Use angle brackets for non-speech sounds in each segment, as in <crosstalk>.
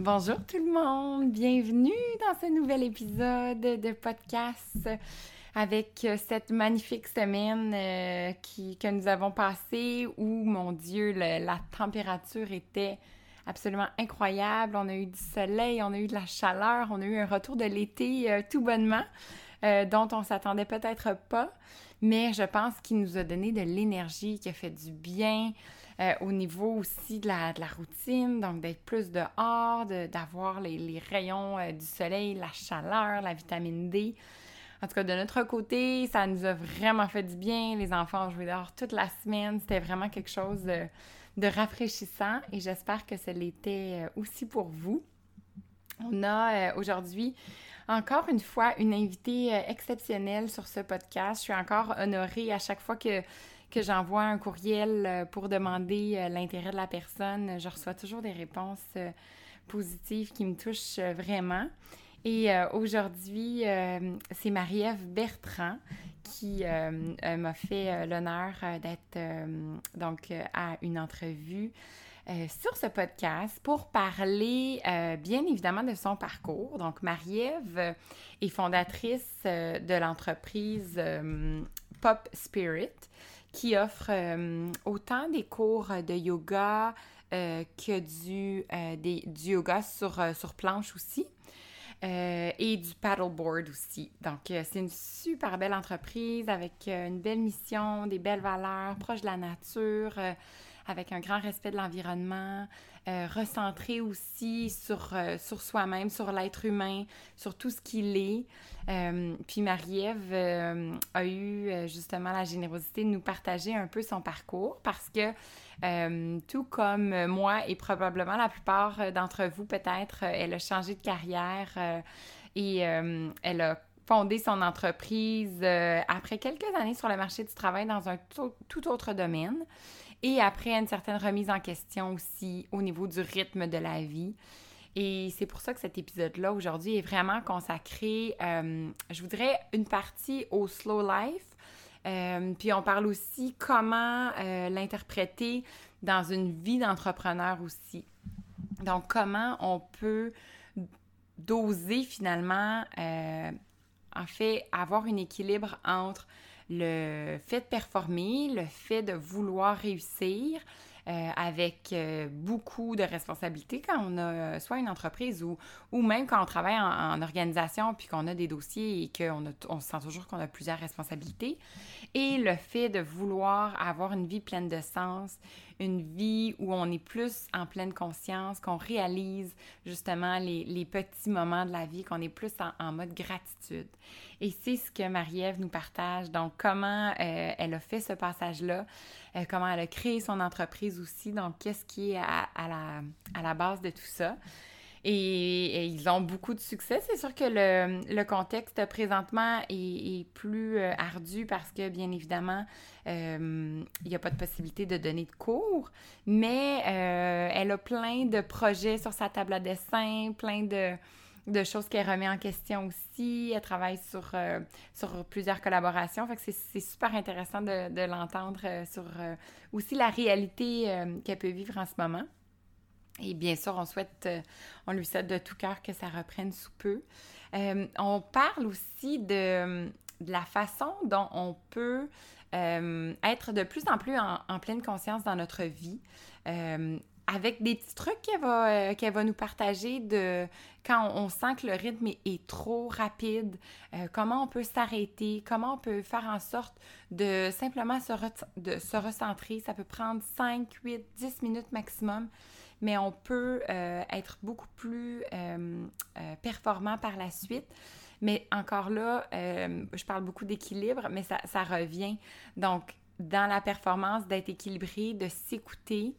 Bonjour tout le monde, bienvenue dans ce nouvel épisode de podcast avec cette magnifique semaine euh, que nous avons passée où, mon Dieu, la température était absolument incroyable. On a eu du soleil, on a eu de la chaleur, on a eu un retour de l'été euh, tout bonnement, euh, dont on s'attendait peut-être pas, mais je pense qu'il nous a donné de l'énergie, qui a fait du bien. Euh, au niveau aussi de la, de la routine, donc d'être plus dehors, d'avoir les, les, rayons euh, du soleil, la chaleur, la vitamine D. En tout cas, de notre côté, ça nous a vraiment fait du bien. Les enfants ont joué dehors toute la semaine. C'était vraiment quelque chose de, rafraîchissant et j'espère que ça l'était euh, aussi pour vous. On a aujourd'hui encore une fois une invitée exceptionnelle sur ce podcast. Je suis encore honorée à chaque fois que que j'envoie un courriel euh, pour demander euh, l'intérêt de la personne, je reçois toujours des réponses euh, positives qui me touchent vraiment. Et aujourd'hui, c'est Marie-Ève Bertrand qui m'a fait l'honneur d'être donc à une entrevue sur ce podcast pour parler bien évidemment de son parcours. Donc, Marie-Ève est fondatrice de l'entreprise Pop Spirit qui offre euh, autant des cours de yoga euh, que du, euh, des, du yoga sur, sur planche aussi. et du paddleboard aussi. Donc, c'est une super belle entreprise avec une belle mission, des belles valeurs, proche de la nature, avec un grand respect de l'environnement, euh, recentré aussi sur, euh, sur soi-même, sur l'être humain, sur tout ce qu'il est. Euh, puis Marie-Ève a eu justement la générosité de nous partager un peu son parcours parce que tout comme moi et probablement la plupart d'entre vous peut-être, elle a changé de carrière et elle a fondé son entreprise après quelques années sur le marché du travail dans un tout autre domaine et après une certaine remise en question aussi au niveau du rythme de la vie. Et c'est pour ça que cet épisode-là aujourd'hui est vraiment consacré, euh, je voudrais, une partie au slow life. Euh, puis on parle aussi comment euh, l'interpréter dans une vie d'entrepreneur aussi. Donc comment on peut doser finalement, en fait, avoir un équilibre entre le fait de performer, le fait de vouloir réussir, euh, avec euh, beaucoup de responsabilités quand on a euh, soit une entreprise ou, ou même quand on travaille en, organisation puis qu'on a des dossiers et qu'on on sent toujours qu'on a plusieurs responsabilités. Et le fait de vouloir avoir une vie pleine de sens, une vie où on est plus en pleine conscience, qu'on réalise justement les, les, petits moments de la vie, qu'on est plus en, mode gratitude. Et c'est ce que Marie-Ève nous partage. Donc, comment elle a fait ce passage-là, comment elle a créé son entreprise aussi. Donc, qu'est-ce qui est à, la, à, la, base de tout ça? Et, ils ont beaucoup de succès. C'est sûr que le, contexte présentement est, plus euh, ardu parce que, bien évidemment, euh, il n'y a pas de possibilité de donner de cours, mais euh, elle a plein de projets sur sa table à dessin, plein de, choses qu'elle remet en question aussi. Elle travaille sur, plusieurs collaborations. Fait c'est super intéressant de, l'entendre sur aussi la réalité qu'elle peut vivre en ce moment. Et bien sûr, on souhaite, on lui souhaite de tout cœur que ça reprenne sous peu. on parle aussi de, la façon dont on peut être de plus en plus en, pleine conscience dans notre vie avec des petits trucs qu'elle va, euh, nous partager de quand on, sent que le rythme est, trop rapide, euh, comment on peut s'arrêter, comment on peut faire en sorte de simplement se, de se recentrer. Ça peut prendre 5, 8, 10 minutes maximum, mais on peut euh, être beaucoup plus performant par la suite. Mais encore là, je parle beaucoup d'équilibre, mais ça revient. Donc, dans la performance, d'être équilibré, de s'écouter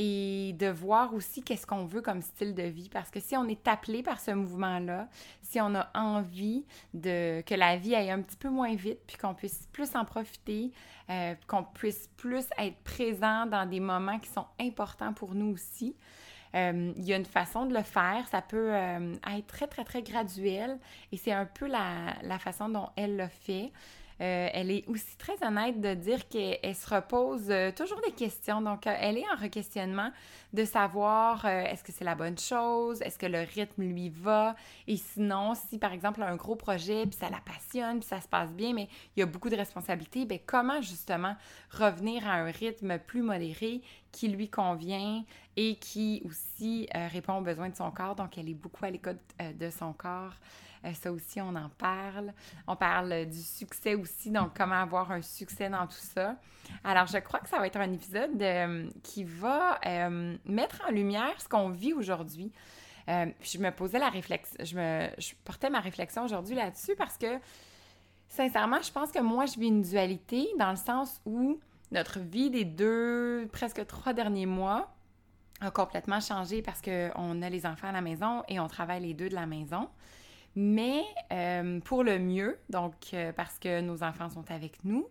et de voir aussi qu'est-ce qu'on veut comme style de vie. Parce que si on est appelé par ce mouvement-là, si on a envie de que la vie aille un petit peu moins vite, puis qu'on puisse plus en profiter, euh, qu'on puisse plus être présent dans des moments qui sont importants pour nous aussi, euh, il y a une façon de le faire. Ça peut euh, être très, très, très graduel et c'est un peu la, la, façon dont elle le fait. Euh, elle est aussi très honnête de dire qu'elle se repose euh, toujours des questions. Donc, euh, elle est en requestionnement de savoir est-ce que c'est la bonne chose, est-ce que le rythme lui va, et sinon, si par exemple un gros projet, puis ça la passionne, puis ça se passe bien, mais il y a beaucoup de responsabilités, bien comment justement revenir à un rythme plus modéré qui lui convient et qui aussi répond aux besoins de son corps? Donc, elle est beaucoup à l'écoute de son corps. Euh, ça aussi, on en parle. On parle du succès aussi, donc comment avoir un succès dans tout ça. Alors, je crois que ça va être un épisode euh, qui va euh, mettre en lumière ce qu'on vit aujourd'hui. je me posais la réflexion, je, me, je portais ma réflexion aujourd'hui là-dessus parce que, sincèrement, je pense que moi, je vis une dualité dans le sens où notre vie des deux, presque trois derniers mois a complètement changé parce qu'on a les enfants à la maison et on travaille les deux de la maison mais euh, pour le mieux, donc euh, parce que nos enfants sont avec nous,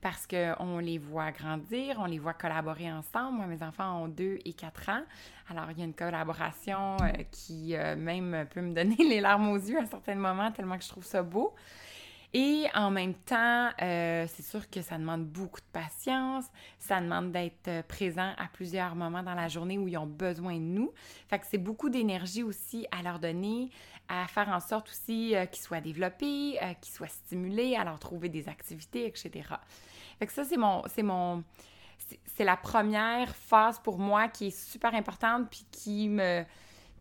parce qu'on les voit grandir, on les voit collaborer ensemble. Moi, mes enfants ont 2 et 4 ans. Alors, il y a une collaboration euh, qui même peut me donner <laughs> les larmes aux yeux à certains moments, tellement que je trouve ça beau. Et en même temps, c'est sûr que ça demande beaucoup de patience, ça demande d'être présent à plusieurs moments dans la journée où ils ont besoin de nous. Fait que c'est beaucoup d'énergie aussi à leur donner, à faire en sorte aussi euh, qu'ils soient développés, qu'ils soient stimulés, à leur trouver des activités, etc. Fait que ça, c'est mon, c'est mon, c'est la première phase pour moi qui est super importante puis qui me,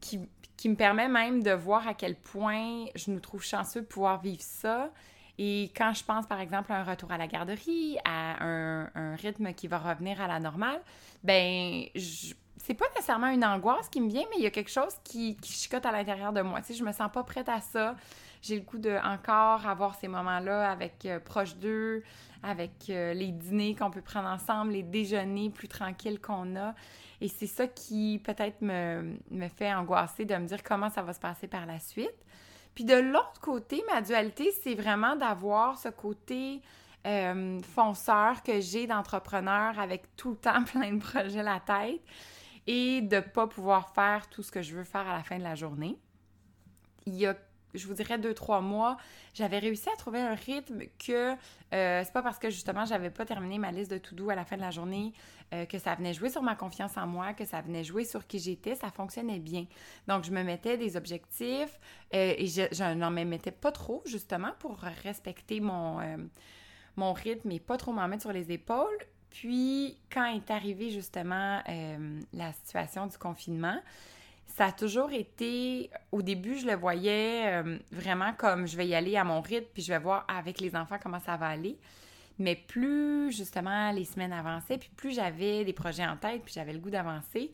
qui, qui me permet même de voir à quel point je nous trouve chanceux de pouvoir vivre ça et quand je pense, par exemple, à un retour à la garderie, à un, rythme qui va revenir à la normale, ben, c'est pas nécessairement une angoisse qui me vient, mais il y a quelque chose qui, chicote à l'intérieur de moi. Tu sais, je me sens pas prête à ça. J'ai le goût de encore avoir ces moments-là avec euh, proche d'eux, avec euh, les dîners qu'on peut prendre ensemble, les déjeuners plus tranquilles qu'on a. Et c'est ça qui peut-être me, me fait angoisser de me dire comment ça va se passer par la suite. Puis de l'autre côté, ma dualité, c'est vraiment d'avoir ce côté euh, fonceur que j'ai d'entrepreneur avec tout le temps <laughs> plein de projets à la tête et de ne pas pouvoir faire tout ce que je veux faire à la fin de la journée. Il y a je vous dirais deux, trois mois, j'avais réussi à trouver un rythme que euh, c'est pas parce que justement j'avais pas terminé ma liste de tout doux à la fin de la journée euh, que ça venait jouer sur ma confiance en moi, que ça venait jouer sur qui j'étais, ça fonctionnait bien. Donc je me mettais des objectifs euh, et je, n'en me mettais pas trop justement pour respecter mon, mon rythme et pas trop m'en mettre sur les épaules. Puis quand est arrivée justement la situation du confinement, ça a toujours été, au début, je le voyais euh, vraiment comme je vais y aller à mon rythme, puis je vais voir avec les enfants comment ça va aller. Mais plus, justement, les semaines avançaient, puis plus j'avais des projets en tête, puis j'avais le goût d'avancer,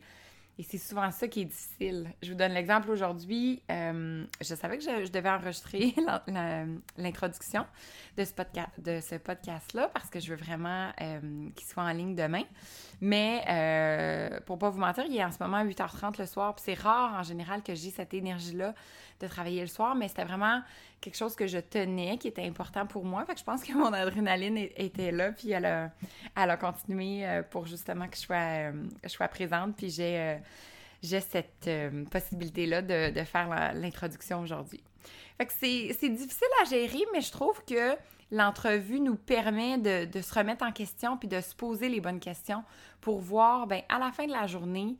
et c'est souvent ça qui est difficile. Je vous donne l'exemple aujourd'hui. Euh, je savais que je, devais enregistrer <laughs> l'introduction de ce, podcast-là parce que je veux vraiment euh, qu'il soit en ligne demain. Mais euh, pour pas vous mentir, il est en ce moment 8h30 le soir. c'est rare en général que j'ai cette énergie-là de travailler le soir, mais c'était vraiment quelque chose que je tenais, qui était important pour moi. Fait que je pense que mon adrénaline était là, puis elle a, elle a continué euh, pour justement que je sois, je sois présente, puis j'ai, j'ai cette possibilité-là de, faire l'introduction aujourd'hui. Fait que c'est, difficile à gérer, mais je trouve que l'entrevue nous permet de, de, se remettre en question puis de se poser les bonnes questions pour voir, ben à la fin de la journée,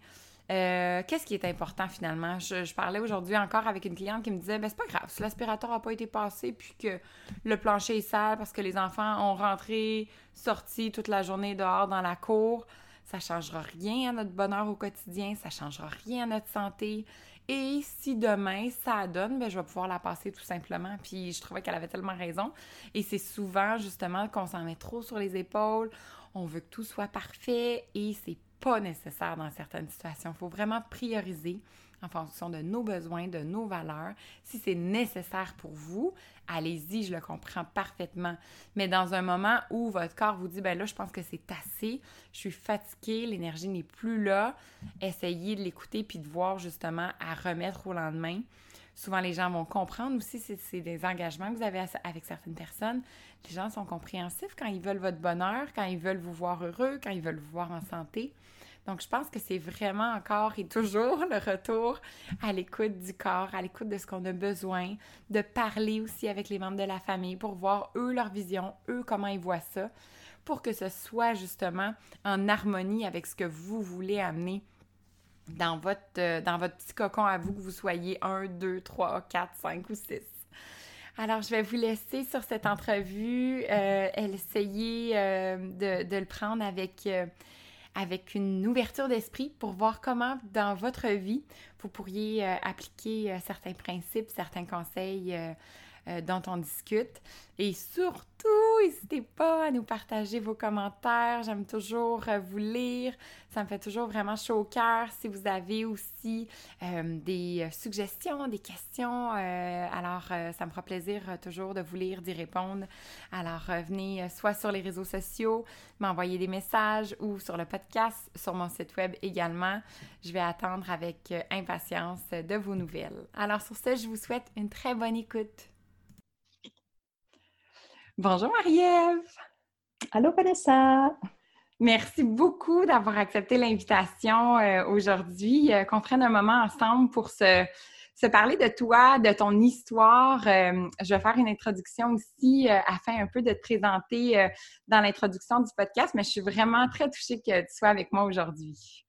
euh, qu'est-ce qui est important finalement? Je, parlais aujourd'hui encore avec une cliente qui me disait, ben c'est pas grave, si l'aspirateur n'a pas été passé puis que le plancher est sale parce que les enfants ont rentré, sorti toute la journée dehors dans la cour, ça changera rien à notre bonheur au quotidien, ça changera rien à notre santé. Et si demain ça donne, ben, je vais pouvoir la passer tout simplement. Puis je trouvais qu'elle avait tellement raison. Et c'est souvent justement qu'on s'en met trop sur les épaules, on veut que tout soit parfait et c'est pas nécessaire dans certaines situations. Il faut vraiment prioriser en fonction de nos besoins, de nos valeurs. Si c'est nécessaire pour vous, allez-y, je le comprends parfaitement. Mais dans un moment où votre corps vous dit, ben là, je pense que c'est assez, je suis fatiguée, l'énergie n'est plus là, essayez de l'écouter puis de voir justement à remettre au lendemain. Souvent, les gens vont comprendre aussi si c'est des engagements que vous avez avec certaines personnes. Les gens sont compréhensifs quand ils veulent votre bonheur, quand ils veulent vous voir heureux, quand ils veulent vous voir en santé. Donc, je pense que c'est vraiment encore et toujours le retour à l'écoute du corps, à l'écoute de ce qu'on a besoin, de parler aussi avec les membres de la famille pour voir eux leur vision, eux comment ils voient ça, pour que ce soit justement en harmonie avec ce que vous voulez amener dans votre, euh, dans votre petit cocon à vous, que vous soyez 1, 2, 3, 4, 5 ou 6. Alors, je vais vous laisser sur cette entrevue, euh, essayer euh, de, de, le prendre avec avec une ouverture d'esprit pour voir comment dans votre vie, vous pourriez euh, appliquer euh, certains principes, certains conseils euh, dont on discute. Et surtout, n'hésitez pas à nous partager vos commentaires. J'aime toujours euh, vous lire. Ça me fait toujours vraiment chaud au cœur. Si vous avez aussi euh, des suggestions, des questions, alors ça me fera plaisir toujours de vous lire, d'y répondre. Alors venez soit sur les réseaux sociaux, m'envoyer des messages ou sur le podcast, sur mon site web également. Je vais attendre avec impatience de vos nouvelles. Alors sur ce, je vous souhaite une très bonne écoute. Bonjour Marie-Ève. Allô Vanessa. Merci beaucoup d'avoir accepté l'invitation euh, aujourd'hui, euh, qu'on prenne un moment ensemble pour se, parler de toi, de ton histoire. Euh, je vais faire une introduction aussi afin un peu de te présenter dans l'introduction du podcast, mais je suis vraiment très touchée que tu sois avec moi aujourd'hui.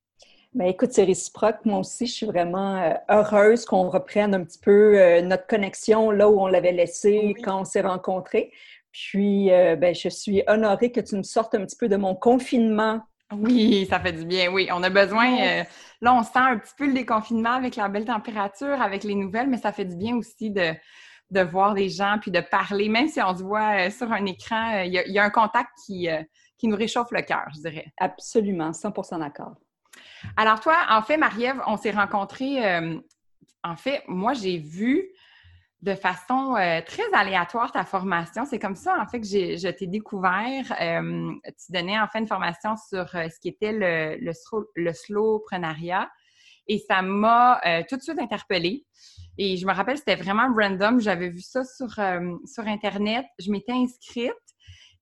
Ben, écoute, c'est réciproque. Moi aussi, je suis vraiment heureuse qu'on reprenne un petit peu notre connexion là où on l'avait laissée quand on s'est rencontrés. Puis, euh, ben, je suis honorée que tu me sortes un petit peu de mon confinement. Oui, ça fait du bien, oui. On a besoin, euh, là, on sent un petit peu le déconfinement avec la belle température, avec les nouvelles, mais ça fait du bien aussi de, de voir des gens, puis de parler, même si on se voit euh, sur un écran, il y, a un contact qui, qui nous réchauffe le cœur, je dirais. Absolument, 100% d'accord. Alors toi, en fait, Marie-Ève, on s'est rencontrés, en fait, moi, j'ai vu de façon euh, très aléatoire ta formation. C'est comme ça, en fait, que je t'ai découvert. Euh, tu donnais en fait une formation sur euh, ce qui était le, le, slow, le slowprenariat et ça m'a tout de suite interpellée. Et je me rappelle, c'était vraiment random. J'avais vu ça sur, sur Internet. Je m'étais inscrite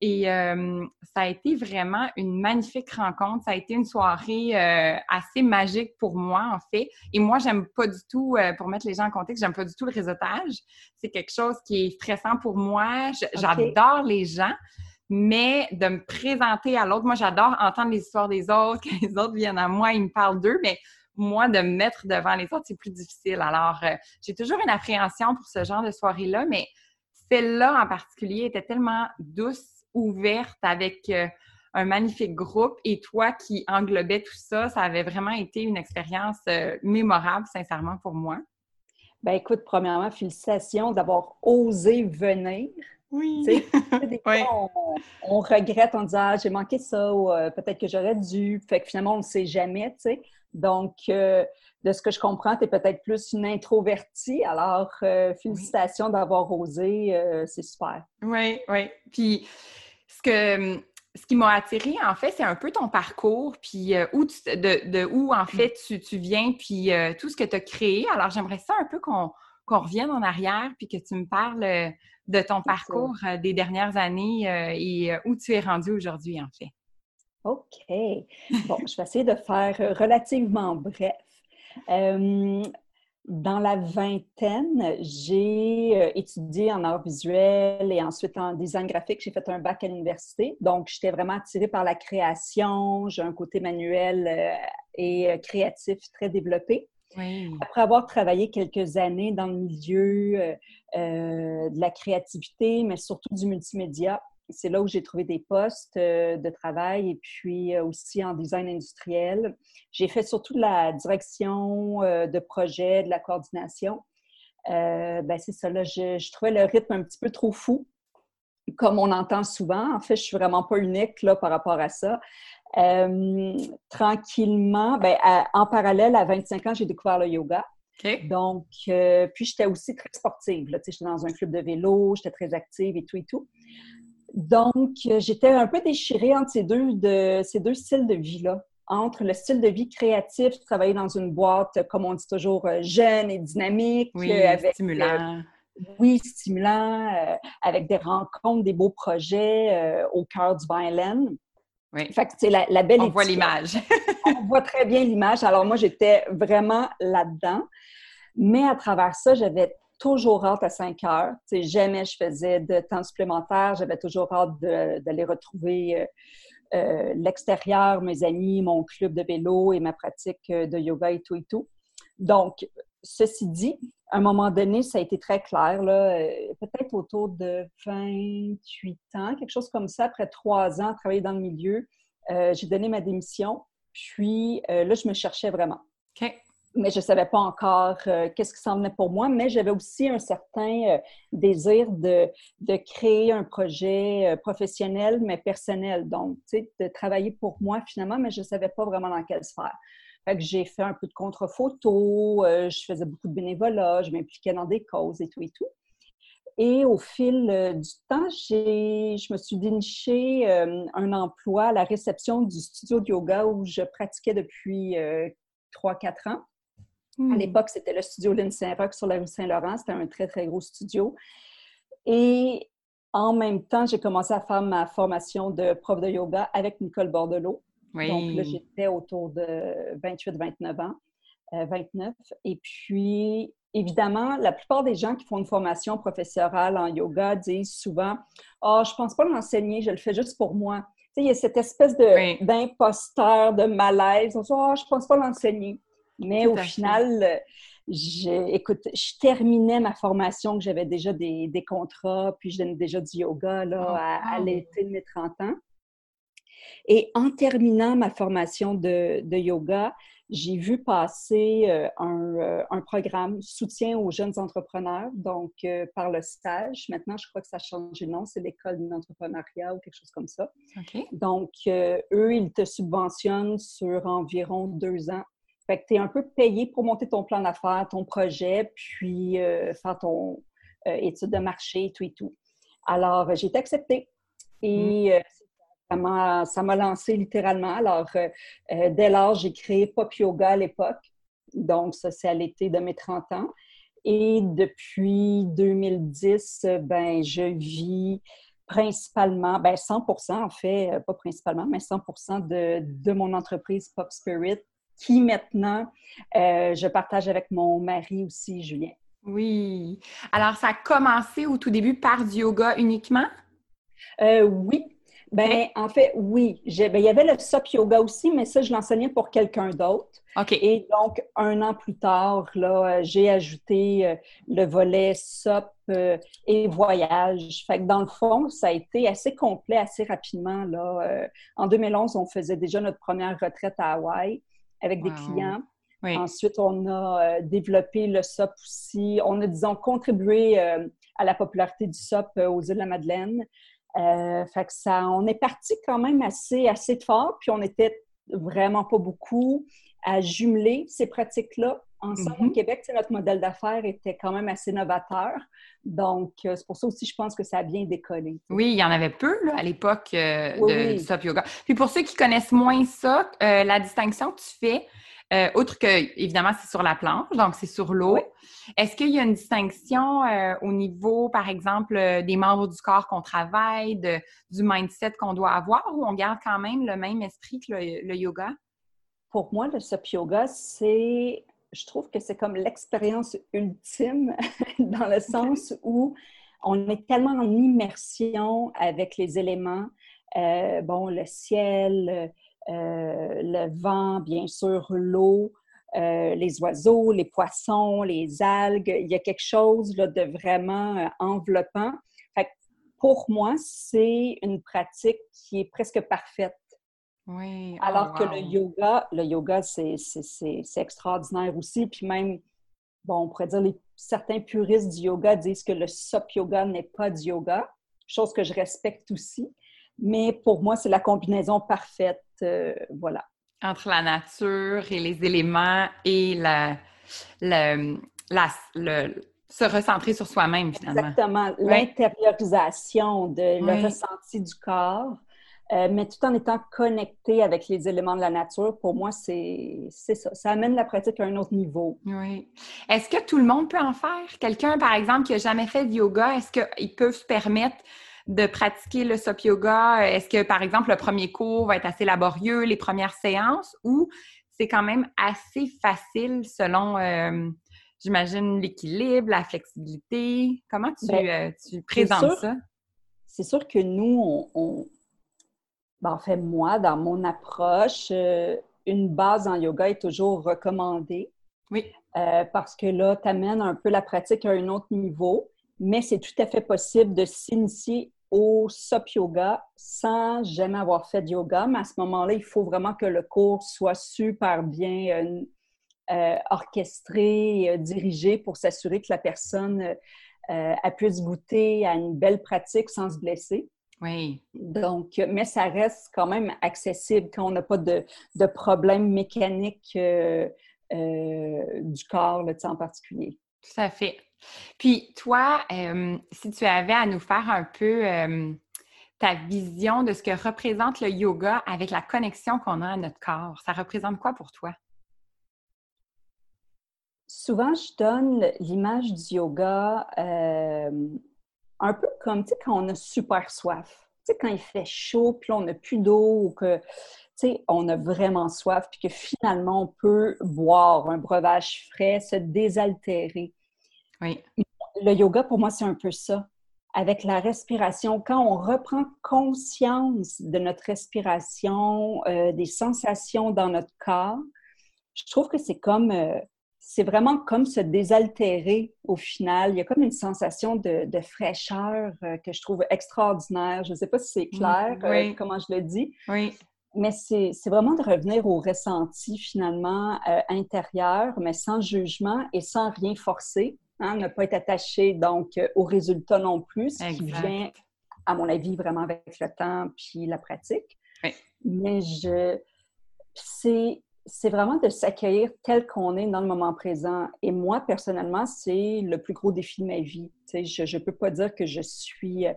et euh, ça a été vraiment une magnifique rencontre. Ça a été une soirée euh, assez magique pour moi, en fait. Et moi, j'aime pas du tout, euh, pour mettre les gens en contexte, j'aime pas du tout le réseautage. C'est quelque chose qui est stressant pour moi. J'adore les gens, mais de me présenter à l'autre, moi, j'adore entendre les histoires des autres, que les autres viennent à moi, ils me parlent d'eux, mais moi, de me mettre devant les autres, c'est plus difficile. Alors, j'ai toujours une appréhension pour ce genre de soirée-là, mais celle-là en particulier était tellement douce ouverte avec euh, un magnifique groupe et toi qui englobais tout ça, ça avait vraiment été une expérience euh, mémorable, sincèrement, pour moi. Ben écoute, premièrement, félicitations d'avoir osé venir. Oui. des <laughs> fois, on, regrette en disant ah, j'ai manqué ça ou euh, peut-être que j'aurais dû. Fait que finalement, on ne sait jamais, tu sais. Donc, de ce que je comprends, tu es peut-être plus une introvertie. Alors, félicitations d'avoir osé. c'est super. Oui, oui. Puis, que ce qui m'a attiré, en fait, c'est un peu ton parcours, puis euh, où de, où, en fait, tu, viens, puis euh, tout ce que tu as créé. Alors, j'aimerais ça un peu qu'on revienne en arrière, puis que tu me parles euh, de ton parcours des dernières années et où tu es rendu aujourd'hui, en fait. OK. Bon, je vais essayer de faire relativement bref. Dans la vingtaine, j'ai euh, étudié en art visuel et ensuite en design graphique. J'ai fait un bac à l'université. Donc, j'étais vraiment attirée par la création. J'ai un côté manuel euh, et euh, créatif très développé. Après avoir travaillé quelques années dans le milieu de la créativité, mais surtout du multimédia, c'est là où j'ai trouvé des postes de travail et puis aussi en design industriel. J'ai fait surtout de la direction de projet, de la coordination. ben c'est ça, là, je, je, trouvais le rythme un petit peu trop fou, comme on entend souvent. En fait, je suis vraiment pas unique là, par rapport à ça. tranquillement, ben, en parallèle, à 25 ans, j'ai découvert le yoga. Donc, euh, puis j'étais aussi très sportive. J'étais dans un club de vélo, j'étais très active et tout et tout. Donc, j'étais un peu déchirée entre ces deux, de, ces deux styles de vie-là. Entre le style de vie créatif, travailler dans une boîte, comme on dit toujours, euh, jeune et dynamique. Oui, euh, avec, stimulant. oui, stimulant, avec des rencontres, des beaux projets au cœur du Violin. Oui. Fait que, la, la belle On voit l'image. <laughs> on voit très bien l'image. Alors, moi, j'étais vraiment là-dedans. Mais à travers ça, j'avais toujours hâte à 5 heures. sais, jamais je faisais de temps supplémentaire. J'avais toujours hâte d'aller retrouver euh, euh, l'extérieur, mes amis, mon club de vélo et ma pratique euh, de yoga et tout et tout. Donc, ceci dit, à un moment donné, ça a été très clair, peut-être autour de 28 ans, quelque chose comme ça, après trois ans à travailler dans le milieu, j'ai donné ma démission. Puis là, je me cherchais vraiment. OK mais je ne savais pas encore euh, qu'est-ce qui s'en venait pour moi, mais j'avais aussi un certain euh, désir de, de, créer un projet euh, professionnel, mais personnel. Donc, tu sais, de travailler pour moi finalement, mais je ne savais pas vraiment dans quelle sphère. Fait que j'ai fait un peu de contre-photo, je faisais beaucoup de bénévolat, je m'impliquais dans des causes et tout et tout. Et au fil du temps, je me suis déniché un emploi à la réception du studio de yoga où je pratiquais depuis 3-4 ans. À hmm. l'époque, c'était le studio Lynn Saint-Roch sur la rue Saint-Laurent. C'était un très, très gros studio. Et en même temps, j'ai commencé à faire ma formation de prof de yoga avec Nicole Bordelot. Oui. Donc là, j'étais autour de 28-29 ans. 29. Euh, Et puis, évidemment, la plupart des gens qui font une formation professorale en yoga disent souvent Ah, oh, je pense pas l'enseigner, je le fais juste pour moi. Tu sais, il y a cette espèce d'imposteur, de, malaise. On se dit Ah, oh, je pense pas l'enseigner. Mais au final, écoute, je terminais ma formation, que j'avais déjà des, contrats, puis je donnais déjà du yoga là, oh, à, l'été de mes 30 ans. Et en terminant ma formation de, yoga, j'ai vu passer euh, euh, un, programme soutien aux jeunes entrepreneurs, donc euh, par le stage. Maintenant, je crois que ça a changé de nom, c'est l'école d'entrepreneuriat ou quelque chose comme ça. Donc, eux, ils te subventionnent sur environ deux ans fait que tu es un peu payé pour monter ton plan d'affaires, ton projet, puis euh, faire ton euh, étude de marché, tout et tout. Alors, euh, j'ai été acceptée. Et mm. ça m'a lancé littéralement. Alors, dès lors, j'ai créé Pop Yoga à l'époque. Donc, ça, c'est à l'été de mes 30 ans. Et depuis 2010, ben, je vis principalement, ben 100% en fait, pas principalement, mais 100 de, de mon entreprise Pop Spirit qui maintenant euh, je partage avec mon mari aussi, Julien. Oui. Alors, ça a commencé au tout début par du yoga uniquement? Euh, oui. Ben, en fait, oui. Ben, il y avait le SOP yoga aussi, mais ça, je l'enseignais pour quelqu'un d'autre. OK. Et donc, un an plus tard, là, j'ai ajouté euh, le volet SOP et voyage. Fait que dans le fond, ça a été assez complet assez rapidement. Là. en 2011, on faisait déjà notre première retraite à Hawaï avec des clients. Ensuite, on a euh, développé le SOP aussi. On a, disons, contribué euh, à la popularité du SOP euh, aux îles de la Madeleine. fait que ça, on est parti quand même assez, assez fort, puis on était vraiment pas beaucoup à jumeler ces pratiques-là ensemble au mm-hmm. Québec. Notre modèle d'affaires était quand même assez novateur. Donc, c'est pour ça aussi, je pense que ça a bien décollé. Oui, il y en avait peu là, à l'époque de, du SOP Yoga. Puis pour ceux qui connaissent moins ça, la distinction que tu fais, euh, outre que, évidemment, c'est sur la planche, donc c'est sur l'eau. Est-ce qu'il y a une distinction euh, au niveau, par exemple, euh, des membres du corps qu'on travaille, du mindset qu'on doit avoir, ou on garde quand même le même esprit que le, yoga? Pour moi, le SOP yoga, c'est, je trouve que c'est comme l'expérience ultime <laughs> dans le sens où on est tellement en immersion avec les éléments, bon, le ciel, euh, le vent, bien sûr, l'eau, euh, les oiseaux, les poissons, les algues. Il y a quelque chose de vraiment euh, enveloppant. pour moi, c'est une pratique qui est presque parfaite. Oui. Oh, Alors que le yoga, le yoga, c'est extraordinaire aussi. Puis même, bon, on pourrait dire, les, certains puristes du yoga disent que le SOP yoga n'est pas du yoga, chose que je respecte aussi. Mais pour moi, c'est la combinaison parfaite. Euh, voilà. Entre la nature et les éléments et la, la, le, se recentrer sur soi-même, finalement. Exactement. L'intériorisation de le ressenti du corps. Euh, mais tout en étant connecté avec les éléments de la nature, pour moi, c'est ça. Ça amène la pratique à un autre niveau. Oui. Est-ce que tout le monde peut en faire? Quelqu'un, par exemple, qui n'a jamais fait de yoga, est-ce qu'ils peuvent se permettre de pratiquer le SOP yoga? Est-ce que, par exemple, le premier cours va être assez laborieux, les premières séances, ou c'est quand même assez facile selon, euh, j'imagine, l'équilibre, la flexibilité? Comment tu, ben, euh, tu présentes ça? C'est sûr que nous, on, ben, en fait, moi, dans mon approche, euh, une base en yoga est toujours recommandée. Oui. parce que là, tu amènes un peu la pratique à un autre niveau mais c'est tout à fait possible de s'initier au SOP yoga sans jamais avoir fait de yoga. Mais à ce moment-là, il faut vraiment que le cours soit super bien euh, euh, orchestré, euh, dirigé pour s'assurer que la personne a pu goûter à une belle pratique sans se blesser. Oui. Donc, mais ça reste quand même accessible quand on n'a pas de, de problème mécanique du corps là, en particulier. Tout à fait. Puis toi, si tu avais à nous faire un peu ta vision de ce que représente le yoga avec la connexion qu'on a à notre corps, ça représente quoi pour toi? Souvent, je donne l'image du yoga un peu comme, tu sais, quand on a super soif. Tu sais, quand il fait chaud, puis on n'a plus d'eau ou que, tu sais, on a vraiment soif, puis que finalement, on peut boire un breuvage frais, se désaltérer. Le yoga, pour moi, c'est un peu ça. Avec la respiration, quand on reprend conscience de notre respiration, euh, des sensations dans notre corps, je trouve que c'est comme, euh, c'est vraiment comme se désaltérer au final. Il y a comme une sensation de, fraîcheur euh, que je trouve extraordinaire. Je ne sais pas si c'est clair comment je le dis. Oui. Mais c'est vraiment de revenir au ressenti finalement intérieur, mais sans jugement et sans rien forcer. Hein, ne pas être attaché donc euh, au résultat non plus, ce qui vient, à mon avis, vraiment avec le temps puis la pratique. Mais je, c'est, c'est vraiment de s'accueillir tel qu'on est dans le moment présent. Et moi, personnellement, c'est le plus gros défi de ma vie. je ne peux pas dire que je suis euh,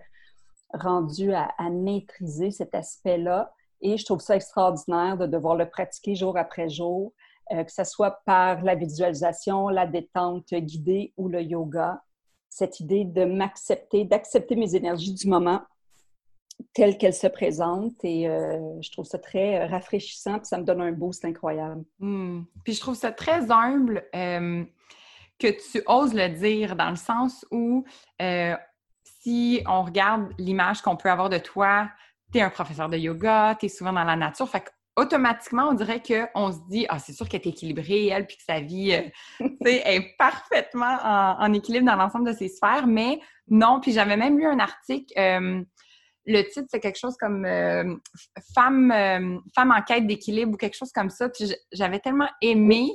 rendue à, maîtriser cet aspect-là. Et je trouve ça extraordinaire de devoir le pratiquer jour après jour. Euh, que ce soit par la visualisation, la détente guidée ou le yoga. Cette idée de m'accepter, d'accepter mes énergies du moment telles qu'elles se présentent. Et euh, je trouve ça très rafraîchissant, puis ça me donne un boost incroyable. Hmm. Puis je trouve ça très humble euh, que tu oses le dire, dans le sens où si on regarde l'image qu'on peut avoir de toi, tu es un professeur de yoga, tu es souvent dans la nature. Fait automatiquement, on dirait qu'on se dit, ah, c'est sûr qu'elle est équilibrée, elle, puis que sa vie euh, est parfaitement en, équilibre dans l'ensemble de ses sphères, mais non. Puis j'avais même lu un article, euh, le titre, c'est quelque chose comme euh, femme, femme en quête d'équilibre ou quelque chose comme ça. Puis j'avais tellement aimé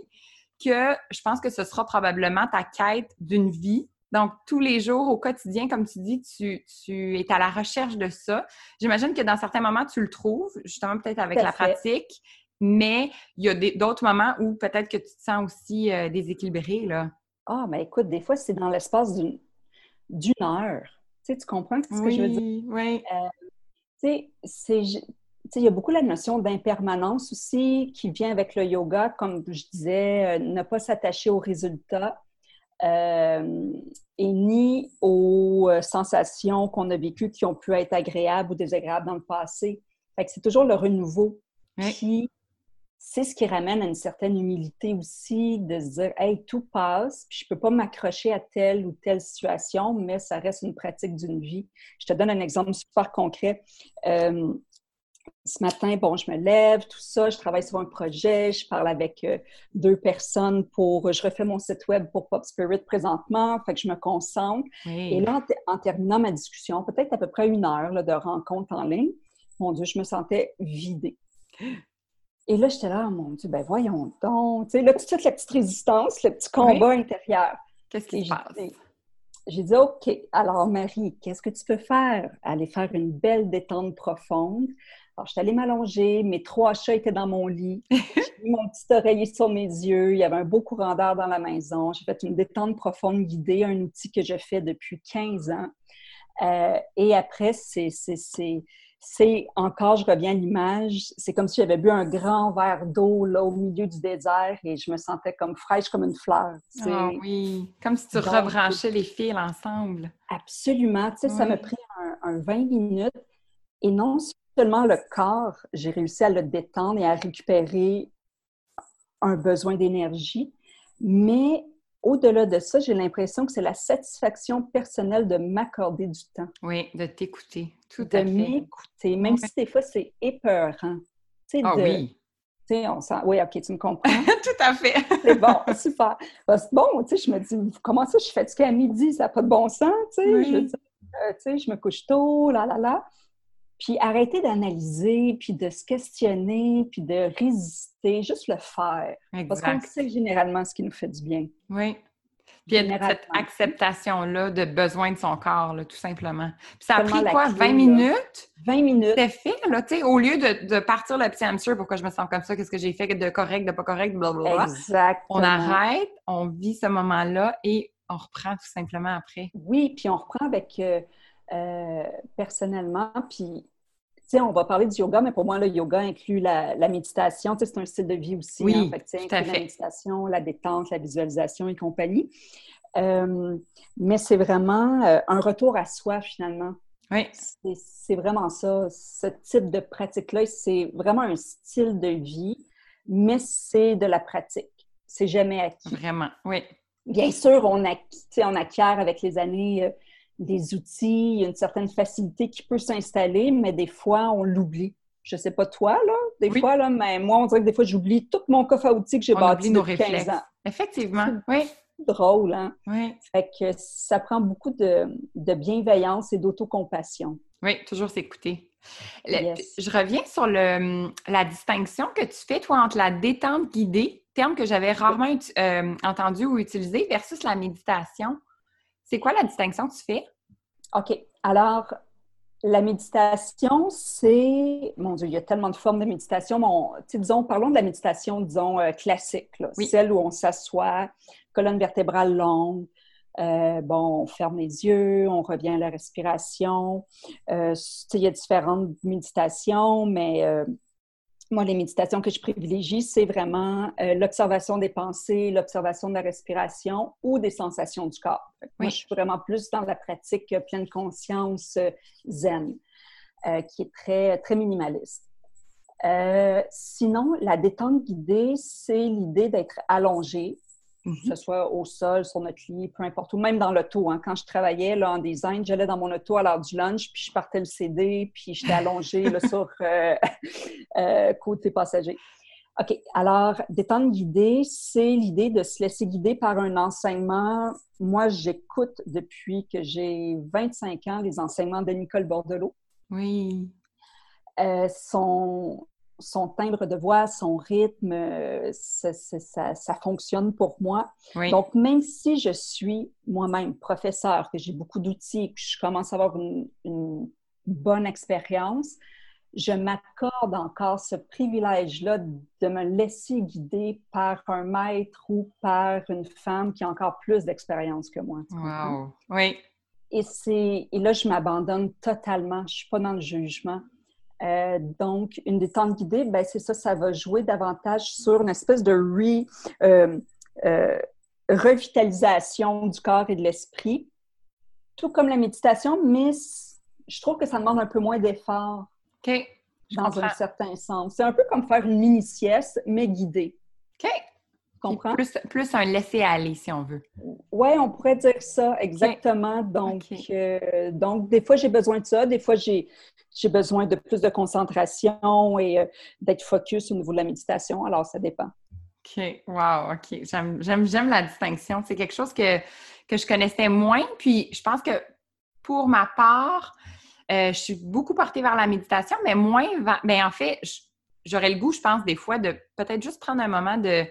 que je pense que ce sera probablement ta quête d'une vie donc, tous les jours, au quotidien, comme tu dis, tu, tu es à la recherche de ça. J'imagine que dans certains moments, tu le trouves, justement peut-être avec la pratique, mais il y a d'autres moments où peut-être que tu te sens aussi euh, déséquilibré, là. Ah, mais écoute, des fois, c'est dans l'espace d'une heure. Tu sais, tu comprends ce que je veux dire? Oui, euh, tu sais, il y a beaucoup la notion d'impermanence aussi qui vient avec le yoga, comme je disais, euh, ne pas s'attacher aux résultats. Euh, et ni aux euh, sensations qu'on a vécues qui ont pu être agréables ou désagréables dans le passé. Fait que c'est toujours le renouveau qui, c'est ce qui ramène à une certaine humilité aussi, de se dire, hey, tout passe, puis je peux pas m'accrocher à telle ou telle situation, mais ça reste une pratique d'une vie. Je te donne un exemple super concret. Euh, ce matin, bon, je me lève, tout ça, je travaille sur un projet, je parle avec euh, deux personnes pour, je refais mon site web pour Pop Spirit présentement, fait que je me concentre. Et là, en, terminant ma discussion, peut-être à peu près une heure de rencontre en ligne, mon Dieu, je me sentais vidée. <gasps> Et là, j'étais là, oh mon Dieu, ben voyons donc. Tu sais, là, tout de suite, la petite résistance, le petit combat intérieur. Qu'est-ce qui se passe? J'ai dit, OK, alors Marie, qu'est-ce que tu peux faire? Aller faire une belle détente profonde. Alors, je suis allée m'allonger, mes trois chats étaient dans mon lit, <laughs> j'ai mis mon petit oreiller sur mes yeux, il y avait un beau courant d'air dans la maison. J'ai fait une détente profonde guidée, un outil que je fais depuis 15 ans. Euh, et après, c'est c'est encore, je reviens à l'image, c'est comme si j'avais bu un grand verre d'eau là au milieu du désert et je me sentais comme fraîche comme une fleur. Ah oui, comme si tu rebranchais les fils ensemble. Absolument. Tu sais, ça m'a pris un, 20 minutes et non seulement le corps, j'ai réussi à le détendre et à récupérer un besoin d'énergie, mais au-delà de ça, j'ai l'impression que c'est la satisfaction personnelle de m'accorder du temps. Oui, de t'écouter. Tout à fait. De m'écouter, même si des fois c'est épeurant. Ah oui. On sent... Oui, OK, tu me comprends. <laughs> Tout à fait. <laughs> c'est bon, super. bon, tu sais, je me dis, comment ça, je suis fatiguée à midi, ça n'a pas de bon sens, tu sais. Je, euh, tu sais, je me couche tôt, là, là, là. Puis arrêter d'analyser, puis de se questionner, puis de résister, juste le faire. Parce qu'on sait généralement ce qui nous fait du bien. Oui. Puis il y a cette acceptation-là de besoin de son corps, là, tout simplement. Puis ça a pris quoi, 20 minutes? 20 minutes. C'est fait, là, tu sais, au lieu de, partir le petit hamster, pourquoi je me sens comme ça, qu'est-ce que j'ai fait de correct, de pas correct, blablabla. Exactement. On arrête, on vit ce moment-là et on reprend tout simplement après. Oui, puis on reprend avec... Euh, euh, personnellement, puis on va parler du yoga, mais pour moi, le yoga inclut la, méditation. c'est un style de vie aussi. Oui, hein, fait, la méditation, la détente, la visualisation et compagnie. Euh, mais c'est vraiment euh, un retour à soi, finalement. Oui. C'est vraiment ça. Ce type de pratique-là, c'est vraiment un style de vie, mais c'est de la pratique. C'est jamais acquis. Vraiment, oui. Bien sûr, on, on acquiert avec les années des outils, il y a une certaine facilité qui peut s'installer, mais des fois, on l'oublie. Je sais pas toi, là, des fois, là, mais moi, on dirait que des fois, j'oublie tout mon coffre à outils que j'ai bâti depuis 15 ans. Effectivement, oui. Drôle, hein? Oui. Fait que ça prend beaucoup de, bienveillance et d'autocompassion. Oui, toujours s'écouter. Je reviens sur le, la distinction que tu fais, toi, entre la détente guidée, terme que j'avais rarement euh, entendu ou utilisé, versus la méditation. C'est quoi la distinction que tu fais? OK. Alors, la méditation, c'est... Mon Dieu, il y a tellement de formes de méditation. Bon, disons, parlons de la méditation, disons, euh, classique. Celle où on s'assoit, colonne vertébrale longue. Euh, bon, on ferme les yeux, on revient à la respiration. Euh, il y a différentes méditations, mais moi, les méditations que je privilégie, c'est vraiment euh, l'observation des pensées, l'observation de la respiration ou des sensations du corps. Moi, je suis vraiment plus dans la pratique pleine conscience euh, zen, euh, qui est très, très minimaliste. sinon, la détente guidée, c'est l'idée d'être allongé, que ce soit au sol, sur notre lit, peu importe, ou même dans l'auto. Hein. Quand je travaillais là, en design, j'allais dans mon auto à l'heure du lunch, puis je partais le CD, puis j'étais allongée là, <laughs> sur euh, <laughs> euh, côté passager. OK. Alors, détente guidée, c'est l'idée de se laisser guider par un enseignement. Moi, j'écoute depuis que j'ai 25 ans les enseignements de Nicole Bordelot. Oui. Euh, son, son timbre de voix, son rythme, euh, ça, fonctionne pour moi. Donc, même si je suis moi-même professeur, que j'ai beaucoup d'outils, que je commence à avoir une, bonne expérience, je m'accorde encore ce privilège-là de me laisser guider par un maître ou par une femme qui a encore plus d'expérience que moi. Wow! Oui. Et, et là, je m'abandonne totalement. Je ne suis pas dans le jugement. Euh, donc, une détente guidée, ben, c'est ça, ça va jouer davantage sur une espèce de euh, euh, revitalisation du corps et de l'esprit, tout comme la méditation, mais je trouve que ça demande un peu moins d'effort. Dans un certain sens. C'est un peu comme faire une mini-sieste, mais guidée. OK. Comprends? Plus, plus un laisser-aller, si on veut. Oui, on pourrait dire ça, exactement. Donc, euh, donc, des fois, j'ai besoin de ça. Des fois, j'ai besoin de plus de concentration et euh, d'être focus au niveau de la méditation. Alors, ça dépend. OK. Wow, OK. J'aime la distinction. C'est quelque chose que, que je connaissais moins. Puis, je pense que pour ma part, euh, je suis beaucoup portée vers la méditation, mais moins. Mais en fait, j'aurais le goût, je pense, des fois, de peut-être juste prendre un moment de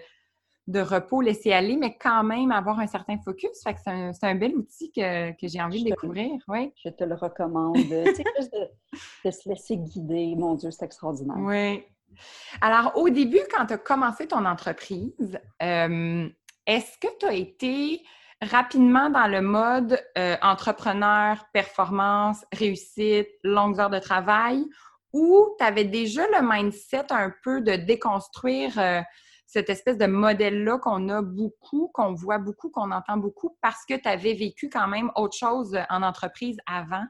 de repos, laisser aller, mais quand même avoir un certain focus. Fait que c'est un, bel outil que, j'ai envie de découvrir. Oui. Je te le recommande. c'est juste de, se laisser guider. Mon Dieu, c'est extraordinaire. Oui. Alors, au début, quand tu as commencé ton entreprise, euh, est-ce que tu as été rapidement dans le mode euh, entrepreneur, performance, réussite, longues heures de travail, ou tu avais déjà le mindset un peu de déconstruire euh, cette espèce de modèle-là qu'on a beaucoup, qu'on voit beaucoup, qu'on entend beaucoup, parce que tu avais vécu quand même autre chose en entreprise avant,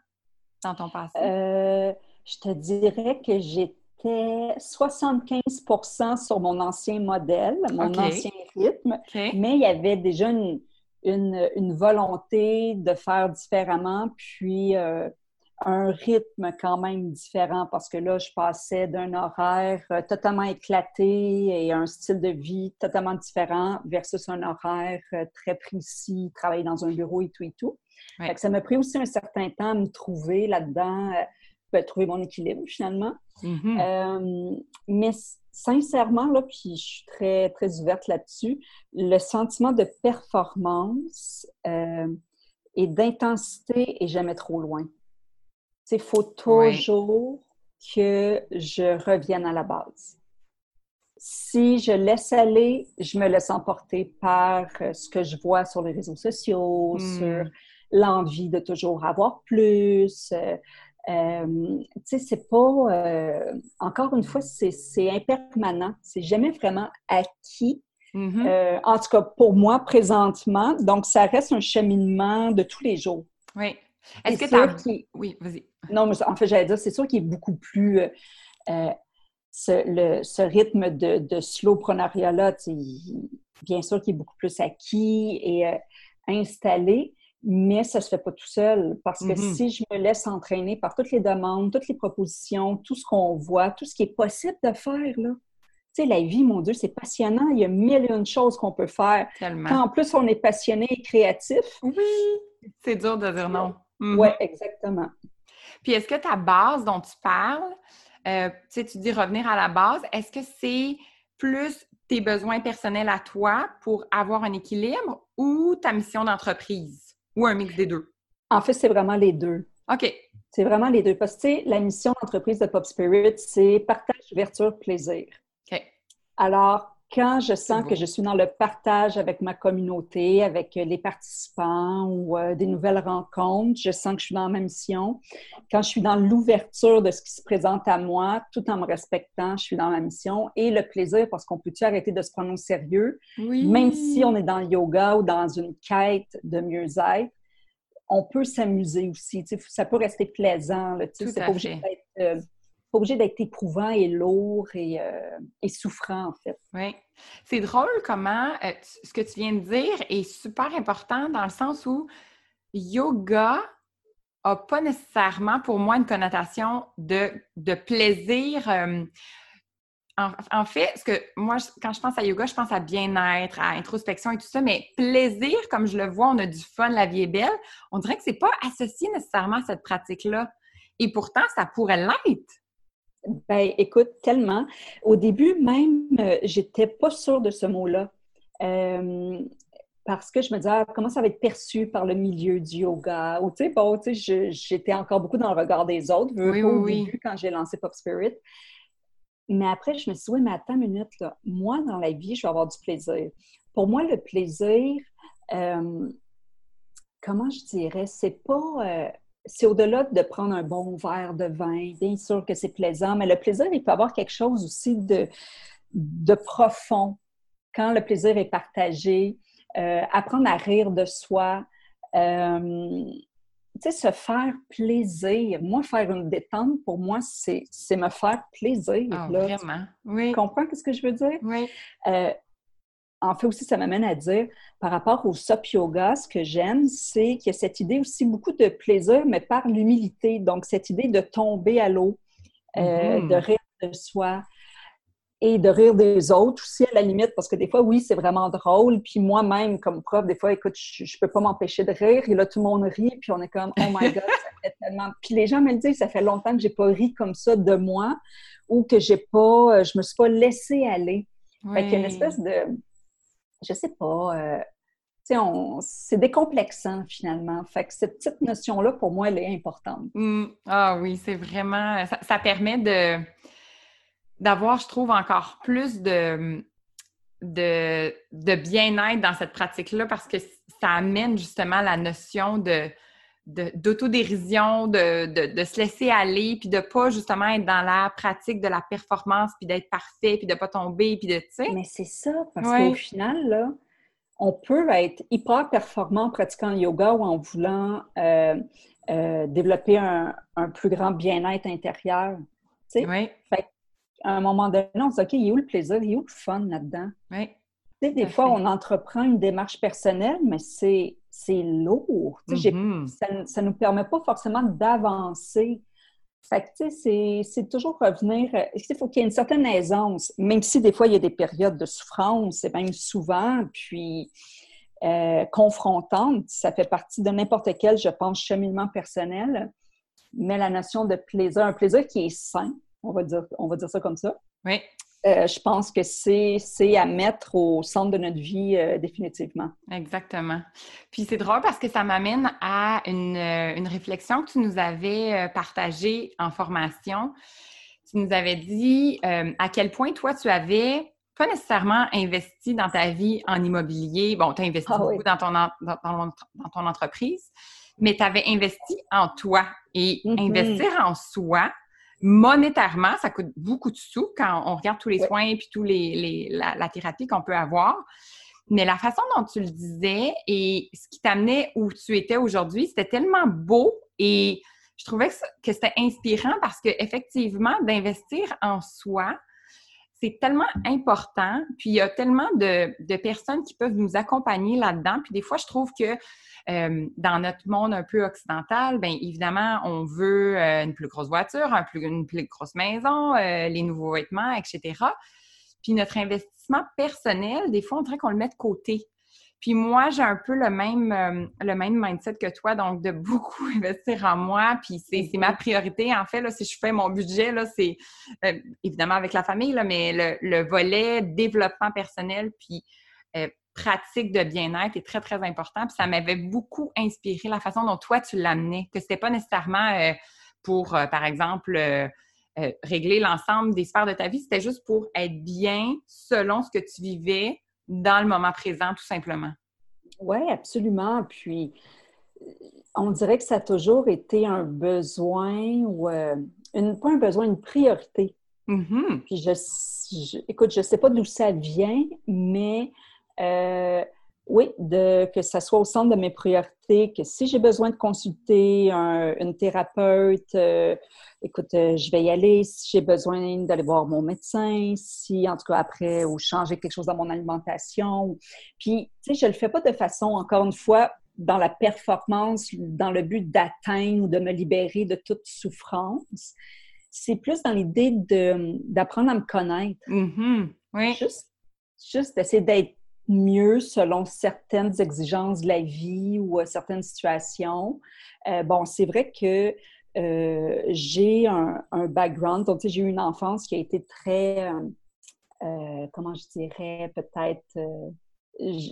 dans ton passé? Euh, je te dirais que j'étais 75% sur mon ancien modèle, mon ancien rythme, mais il y avait déjà une, volonté de faire différemment, puis euh, un rythme quand même différent parce que là, je passais d'un horaire euh, totalement éclaté et un style de vie totalement différent versus un horaire euh, très précis, travailler dans un bureau et tout et tout. ça m'a pris aussi un certain temps à me trouver là-dedans, euh, ben, trouver mon équilibre finalement. Mm-hmm. mais sincèrement, là, puis je suis très, très ouverte là-dessus, le sentiment de performance et d'intensité est jamais trop loin. Il faut toujours que je revienne à la base. Si je laisse aller, je me laisse emporter par euh, ce que je vois sur les réseaux sociaux, hmm. sur l'envie de toujours avoir plus. Euh, euh, tu sais, c'est pas. encore une fois, c'est impermanent. C'est jamais vraiment acquis. Mm-hmm. en tout cas, pour moi, présentement. Donc, ça reste un cheminement de tous les jours. Oui. Est-ce que tu Oui, vas-y. Non, mais en fait, j'allais dire, c'est sûr qu'il est beaucoup plus. Euh, ce, rythme de, de slowpreneuriat-là, bien sûr qu'il est beaucoup plus acquis et euh, installé, mais ça ne se fait pas tout seul. Parce que mm-hmm. si je me laisse entraîner par toutes les demandes, toutes les propositions, tout ce qu'on voit, tout ce qui est possible de faire, là, tu sais, la vie, mon Dieu, c'est passionnant. Il y a mille et une choses qu'on peut faire. Tellement. Quand en plus on est passionné et créatif. Oui, c'est dur de dire non. Mm-hmm. Oui, exactement. Puis est-ce que ta base dont tu parles, euh, tu sais, tu dis revenir à la base, est-ce que c'est plus tes besoins personnels à toi pour avoir un équilibre ou ta mission d'entreprise ou un mix des deux? En fait, c'est vraiment les deux. OK. C'est vraiment les deux. Parce que, tu sais, la mission d'entreprise de Pop Spirit, c'est partage, ouverture, plaisir. OK. Alors, quand je sens que je suis dans le partage avec ma communauté, avec les participants ou euh, des nouvelles rencontres, je sens que je suis dans ma mission. Quand je suis dans l'ouverture de ce qui se présente à moi, tout en me respectant, je suis dans ma mission. Et le plaisir, parce qu'on peut-tu arrêter de se prendre au sérieux, même si on est dans le yoga ou dans une quête de mieux-être, on peut s'amuser aussi. Ça peut rester plaisant. C'est pas obligé d'être euh, pas obligé d'être éprouvant et lourd et, euh, et, souffrant, en fait. Oui. C'est drôle comment euh, ce que tu viens de dire est super important dans le sens où yoga n'a pas nécessairement pour moi une connotation de, de plaisir. Euh, en, fait, ce que moi, quand je pense à yoga, je pense à bien-être, à introspection et tout ça, mais plaisir, comme je le vois, on a du fun, la vie est belle, on dirait que c'est pas associé nécessairement à cette pratique-là. Et pourtant, ça pourrait l'être. Ben, écoute, tellement. Au début, même, euh, j'étais pas sûre de ce mot-là. Euh, parce que je me disais, ah, comment ça va être perçu par le milieu du yoga? Ou, tu sais, bon, tu sais, j'étais encore beaucoup dans le regard des autres, oui, au début, quand j'ai lancé Pop Spirit. Mais après, je me suis dit, oui, mais attends une minute, là. Moi, dans la vie, je vais avoir du plaisir. Pour moi, le plaisir, euh, comment je dirais, c'est pas c'est au-delà de prendre un bon verre de vin. Bien sûr que c'est plaisant, mais le plaisir, il peut avoir quelque chose aussi de, de profond quand le plaisir est partagé. Euh, apprendre à rire de soi. Euh, tu sais, se faire plaisir. Moi, faire une détente, pour moi, c'est me faire plaisir. Ah, vraiment? Oui. Tu comprends ce que je veux dire? Oui. Euh, en fait aussi, ça m'amène à dire, par rapport au SOP yoga, ce que j'aime, c'est qu'il y a cette idée aussi beaucoup de plaisir, mais par l'humilité. Donc, cette idée de tomber à l'eau, euh, mm-hmm. de rire de soi et de rire des autres aussi, à la limite, parce que des fois, oui, c'est vraiment drôle. Puis moi-même, comme prof, des fois, écoute, je, je peux pas m'empêcher de rire. Et là, tout le monde rit, puis on est comme, oh my God, ça fait tellement... Puis les gens me le disent, ça fait longtemps que j'ai pas ri comme ça de moi ou que j'ai pas, euh, je me suis pas laissée aller. Fait qu'il y a une espèce de je sais pas, euh, c'est décomplexant finalement. Fait que cette petite notion-là, pour moi, elle est importante. Mmh. Ah oui, c'est vraiment. Ça, permet de d'avoir, je trouve, encore plus de, de bien-être dans cette pratique-là parce que ça amène justement la notion de d'autodérision, de, de, de, se laisser aller, puis de pas justement être dans la pratique de la performance, puis d'être parfait, puis de pas tomber, puis de, tu sais. Mais c'est ça, parce qu'au final, là, on peut être hyper performant en pratiquant le yoga ou en voulant euh, euh, développer un, un, plus grand bien-être intérieur, tu sais. Oui. Fait à un moment donné, on se dit, OK, il est où le plaisir, il est où le fun là-dedans? Oui. Tu sais, des fois, on entreprend une démarche personnelle, mais c'est c'est lourd. Mm-hmm. Ça ne nous permet pas forcément d'avancer. Fait que, tu sais, c'est toujours revenir. Euh, il faut qu'il y ait une certaine aisance, même si des fois il y a des périodes de souffrance, et même souvent, puis euh, confrontante. Ça fait partie de n'importe quel, je pense, cheminement personnel. Mais la notion de plaisir, un plaisir qui est sain, on va dire, on va dire ça comme ça. Oui. Euh, je pense que c'est à mettre au centre de notre vie euh, définitivement. Exactement. Puis c'est drôle parce que ça m'amène à une, euh, une, réflexion que tu nous avais partagée en formation. Tu nous avais dit à quel point toi, tu avais pas nécessairement investi dans ta vie en immobilier. Bon, tu as investi ah beaucoup dans, ton, dans, dans, ton entreprise, mais tu avais investi en toi. Et mm-hmm. investir en soi, monétairement, ça coûte beaucoup de sous quand on regarde tous les soins et puis tous les, la, thérapie qu'on peut avoir. Mais la façon dont tu le disais et ce qui t'amenait où tu étais aujourd'hui, c'était tellement beau et je trouvais que, c'était inspirant parce qu'effectivement, d'investir en soi, c'est tellement important. Puis il y a tellement de, personnes qui peuvent nous accompagner là-dedans. Puis des fois, je trouve que euh, dans notre monde un peu occidental, bien évidemment, on veut euh, une plus grosse voiture, une plus grosse maison, euh, les nouveaux vêtements, etc. Puis notre investissement personnel, des fois, on dirait qu'on le met de côté. Puis moi, j'ai un peu le même, le même mindset que toi, donc de beaucoup <laughs> investir en moi. Puis c'est ma priorité, en fait, là, si je fais mon budget, là, c'est évidemment avec la famille, là, mais le, le volet développement personnel, puis pratique de bien-être est très, très important. Puis ça m'avait beaucoup inspiré la façon dont toi, tu l'amenais, que c'était pas nécessairement euh, pour, euh, par exemple, euh, régler l'ensemble des sphères de ta vie, c'était juste pour être bien selon ce que tu vivais dans le moment présent, tout simplement. Oui, absolument. Puis, on dirait que ça a toujours été un besoin ou, une, pas un besoin, une priorité. Mm-hmm. Puis, je, écoute, je ne sais pas d'où ça vient, mais euh, oui, de, que ça soit au centre de mes priorités, que si j'ai besoin de consulter une thérapeute, euh, écoute, euh, je vais y aller. Si j'ai besoin d'aller voir mon médecin, si en tout cas après, ou changer quelque chose dans mon alimentation. Puis, tu sais, je le fais pas de façon, encore une fois, dans la performance, dans le but d'atteindre ou de me libérer de toute souffrance. C'est plus dans l'idée d'apprendre à me connaître. Mm-hmm. Oui. Juste, juste essayer d'être mieux selon certaines exigences de la vie ou euh, certaines situations. Euh, bon, c'est vrai que euh, j'ai un, background, donc j'ai eu une enfance qui a été très, comment je dirais, peut-être,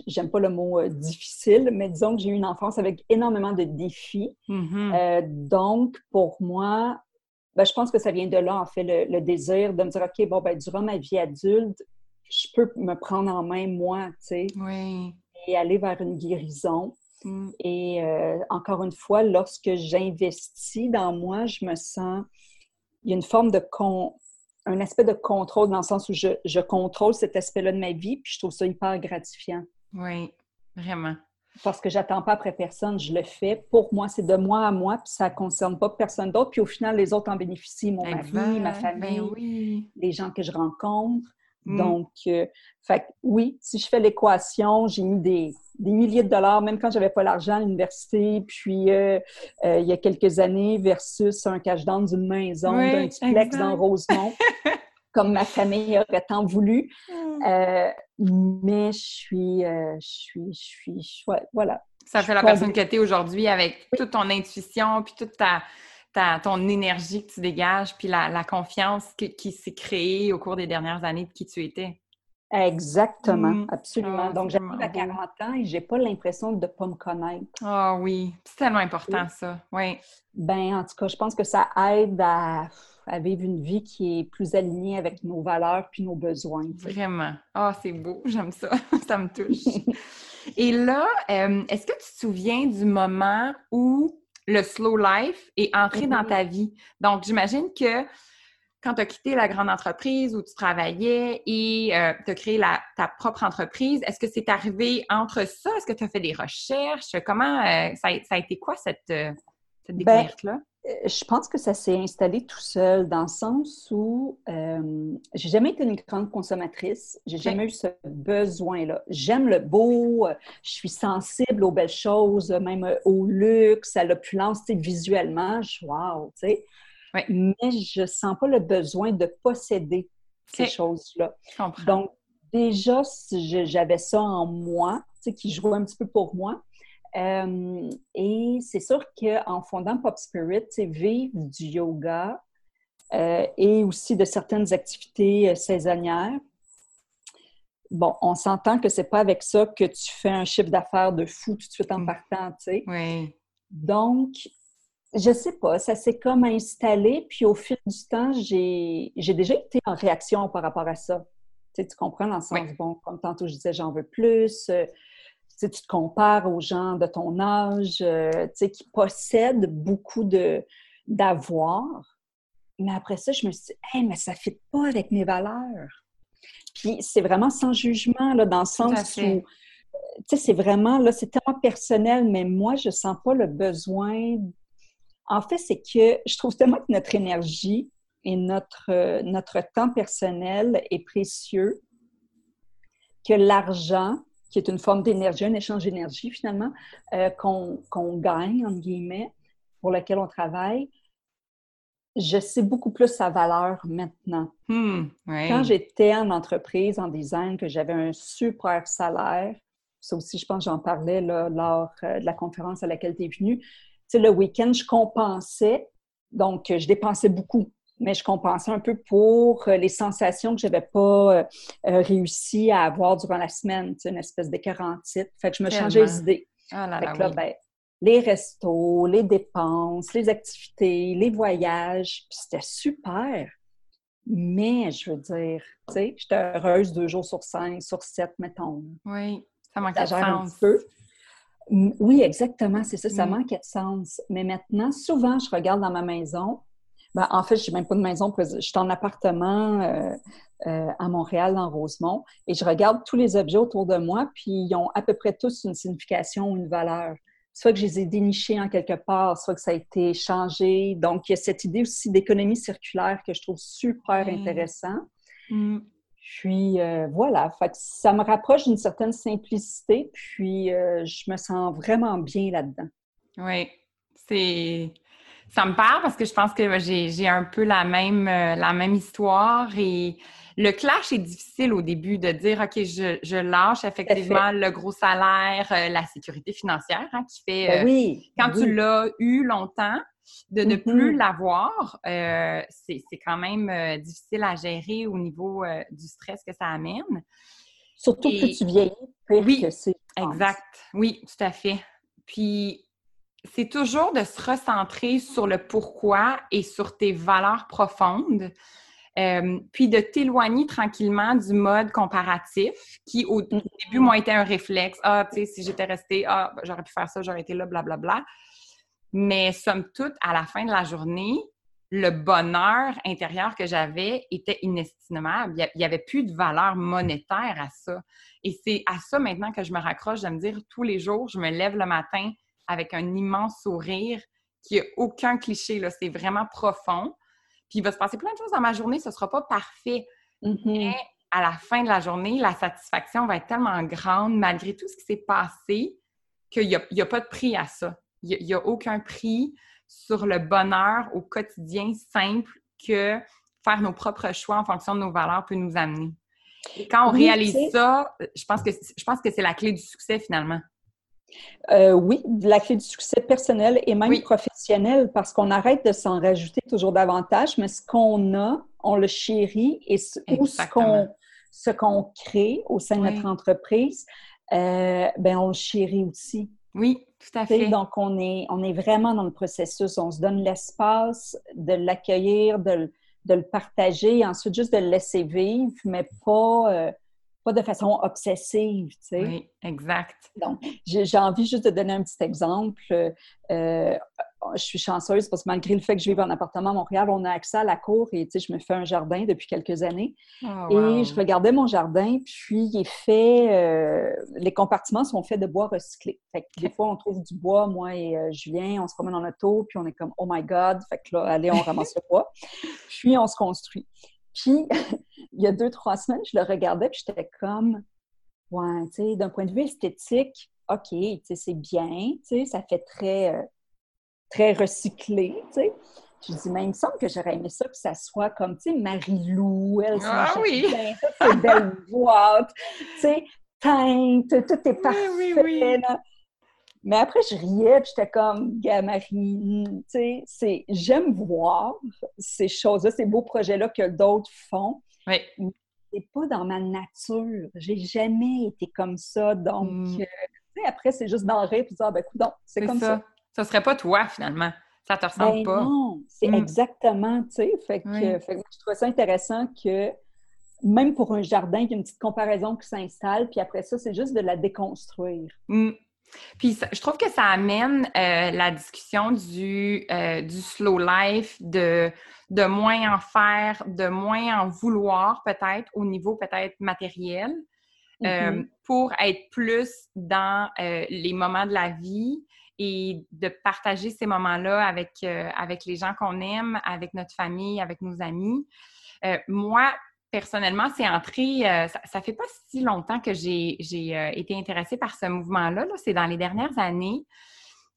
j'aime pas le mot difficile, mais disons que j'ai eu une enfance avec énormément de défis. Mm-hmm. donc, pour moi, ben, je pense que ça vient de là, en fait, le, le désir de me dire, OK, bon, ben, durant ma vie adulte, je peux me prendre en main moi, tu sais, et aller vers une guérison. Mm. Et euh, encore une fois, lorsque j'investis dans moi, je me sens, il y a une forme de con, un aspect de contrôle dans le sens où je, je contrôle cet aspect-là de ma vie, puis je trouve ça hyper gratifiant. Oui, vraiment. Parce que j'attends pas après personne, je le fais. Pour moi, c'est de moi à moi, puis ça ne concerne pas personne d'autre. Puis au final, les autres en bénéficient, mon mari, ma ben famille, les gens que je rencontre. Mm. Donc, euh, fait, oui, si je fais l'équation, j'ai mis des, milliers de dollars, même quand j'avais pas l'argent à l'université, puis euh, euh, il y a quelques années, versus un cash down d'une maison, d'un duplex dans Rosemont, <laughs> comme ma famille aurait tant voulu. Mm. mais je suis, je suis, je suis, voilà. Ça fait la personne que tu es aujourd'hui avec toute ton intuition, puis toute ta, ton énergie que tu dégages, puis la, confiance qui s'est créée au cours des dernières années de qui tu étais. Exactement, mmh. absolument. Ah, Donc, j'arrive à 40 ans et j'ai pas l'impression de ne pas me connaître. Ah oui, c'est tellement important ça, oui. Ben, en tout cas, je pense que ça aide à, vivre une vie qui est plus alignée avec nos valeurs puis nos besoins. Vraiment. Ah, c'est beau, <laughs> j'aime ça, <laughs> ça me touche. <laughs> et là, euh, est-ce que tu te souviens du moment où le slow life est entré dans mm-hmm. ta vie. Donc, j'imagine que quand tu as quitté la grande entreprise où tu travaillais et euh, tu as créé ta propre entreprise, est-ce que c'est arrivé entre ça? Est-ce que tu as fait des recherches? Comment euh, ça, a, été quoi cette, euh, cette ben, découverte-là? Euh, je pense que ça s'est installé tout seul dans le sens où euh, j'ai jamais été une grande consommatrice. J'ai jamais eu ce besoin-là. J'aime le beau, euh, je suis sensible aux belles choses, même au luxe, à l'opulence, visuellement. Je, wow, tu sais. Mais je sens pas le besoin de posséder ces choses-là. Donc, déjà, j'avais ça en moi, tu sais, qui jouait un petit peu pour moi. Euh, et c'est sûr qu'en fondant Pop Spirit, vivre du yoga euh, et aussi de certaines activités euh, saisonnières, bon, on s'entend que c'est pas avec ça que tu fais un chiffre d'affaires de fou tout de suite en mm. partant, tu sais. Oui. Donc, je sais pas, ça s'est comme installé, puis au fil du temps, j'ai déjà été en réaction par rapport à ça. Tu, sais, tu comprends dans le sens, bon, comme tantôt je disais, j'en veux plus, tu te compares aux gens de ton âge euh, qui possèdent beaucoup d'avoir. Mais après ça, je me suis dit, hey, mais ça ne fit pas avec mes valeurs. Puis c'est vraiment sans jugement, là, dans le sens où, tu sais, c'est vraiment, là, c'est tellement personnel, mais moi, je ne sens pas le besoin. En fait, c'est que je trouve tellement que notre énergie et notre, euh, notre temps personnel est précieux que l'argent qui est une forme d'énergie, un échange d'énergie finalement, euh, qu'on gagne, entre guillemets, pour lequel on travaille, je sais beaucoup plus sa valeur maintenant. Hmm, Quand j'étais en entreprise, en design, que j'avais un super salaire, ça aussi, je pense, j'en parlais là, lors euh, de la conférence à laquelle tu es venue, tu sais, le week-end, je compensais, donc je dépensais beaucoup mais je compensais un peu pour euh, les sensations que je n'avais pas euh, euh, réussi à avoir durant la semaine, une espèce de titre. Fait que je me changeais les idées. Ah là ben, les restos, les dépenses, les activités, les voyages, c'était super. Mais je veux dire, tu sais, j'étais heureuse deux jours sur cinq, sur sept, mettons. Oui, ça manquait de sens. Un peu. Oui, exactement, c'est ça, ça mm. manquait de sens. Mais maintenant, souvent, je regarde dans ma maison, ben, en fait, je n'ai même pas de maison. Je suis en appartement euh, euh, à Montréal, dans Rosemont, et je regarde tous les objets autour de moi, puis ils ont à peu près tous une signification ou une valeur. Soit que je les ai dénichés en quelque part, soit que ça a été changé. Donc, il y a cette idée aussi d'économie circulaire que je trouve super intéressant. Mm. Puis euh, voilà, fait ça me rapproche d'une certaine simplicité, puis je me sens vraiment bien là-dedans. Oui, c'est ça me parle parce que je pense que j'ai un peu la même, euh, la même histoire et le clash est difficile au début de dire OK, je, je lâche effectivement le gros salaire, euh, la sécurité financière hein, qui fait ben euh, oui, quand tu l'as eu longtemps, de ne plus mm-hmm. l'avoir, c'est quand même difficile à gérer au niveau du stress que ça amène. Surtout que tu vieillis, oui, que c'est. Exact. Oui, tout à fait. Puis c'est toujours de se recentrer sur le pourquoi et sur tes valeurs profondes, euh, puis de t'éloigner tranquillement du mode comparatif qui, au mm. début, m'a été un réflexe. Ah, tu sais, si j'étais restée, ah, ben, j'aurais pu faire ça, j'aurais été là, blablabla. Bla, bla. Mais somme toute, à la fin de la journée, le bonheur intérieur que j'avais était inestimable. Il n'y avait plus de valeur monétaire à ça. Et c'est à ça maintenant que je me raccroche de me dire tous les jours, je me lève le matin, avec un immense sourire qui n'a aucun cliché. Là. C'est vraiment profond. Puis il va se passer plein de choses dans ma journée, ce ne sera pas parfait. Mm-hmm. Mais à la fin de la journée, la satisfaction va être tellement grande malgré tout ce qui s'est passé qu'il n'y a, a, pas de prix à ça. Il n'y a, aucun prix sur le bonheur au quotidien simple que faire nos propres choix en fonction de nos valeurs peut nous amener. Et quand on réalise ça, je pense que je pense que c'est la clé du succès finalement. Euh, oui, la clé du succès personnel et même professionnel, parce qu'on arrête de s'en rajouter toujours davantage, mais ce qu'on a, on le chérit et ce, qu'on ce qu'on crée au sein de notre entreprise, euh, ben on le chérit aussi. Oui, tout à fait. Donc, on est, on est vraiment dans le processus. On se donne l'espace de l'accueillir, de, de, le partager, ensuite juste de le laisser vivre, mais pas, euh, pas de façon obsessive, tu sais. Oui, exact. Donc, j'ai envie juste de donner un petit exemple. Euh, je suis chanceuse parce que malgré le fait que je vive en appartement à Montréal, on a accès à la cour et tu sais, je me fais un jardin depuis quelques années. Oh, et je regardais mon jardin, puis il est fait, euh, les compartiments sont faits de bois recyclé. Fait que des fois, on trouve du bois, moi et euh, Julien, on se promène en auto, puis on est comme, oh my God, fait que là, allez, on ramasse le bois. <laughs> Puis on se construit. Puis, <laughs> il y a deux, trois semaines, je le regardais, puis j'étais comme, ouais, tu sais, d'un point de vue esthétique, OK, tu sais, c'est bien, tu sais, ça fait très, euh, très recyclé, tu sais. Je dis, mais il me semble que j'aurais aimé ça que ça soit comme, tu sais, Marie-Lou, elle, ah, oui. bien, ça, belle <laughs> boîte, tu sais, teinte, tout est parfait. Oui, oui, mais après, je riais, puis j'étais comme, Marie, tu sais, j'aime voir ces choses-là, ces beaux projets-là que d'autres font. Oui. Mais c'est pas dans ma nature. J'ai jamais été comme ça. Donc, mm. euh, tu sais, après, c'est juste d'en rire, puis dire, ah, ben, écoute, c'est comme ça. ça. serait pas toi, finalement. Ça te ressemble ben pas. Non, c'est mm. exactement, tu sais. Fait, que, je trouve ça intéressant que même pour un jardin, il y a une petite comparaison qui s'installe, puis après ça, c'est juste de la déconstruire. Mm. Puis je trouve que ça amène euh, la discussion du, euh, du slow life, de, de moins en faire, de moins en vouloir peut-être au niveau peut-être matériel, euh, mm-hmm. pour être plus dans les moments de la vie et de partager ces moments-là avec, avec les gens qu'on aime, avec notre famille, avec nos amis. moi, personnellement, c'est entré, euh, ça, ça, fait pas si longtemps que j'ai euh, été intéressée par ce mouvement-là. -là, c'est dans les dernières années,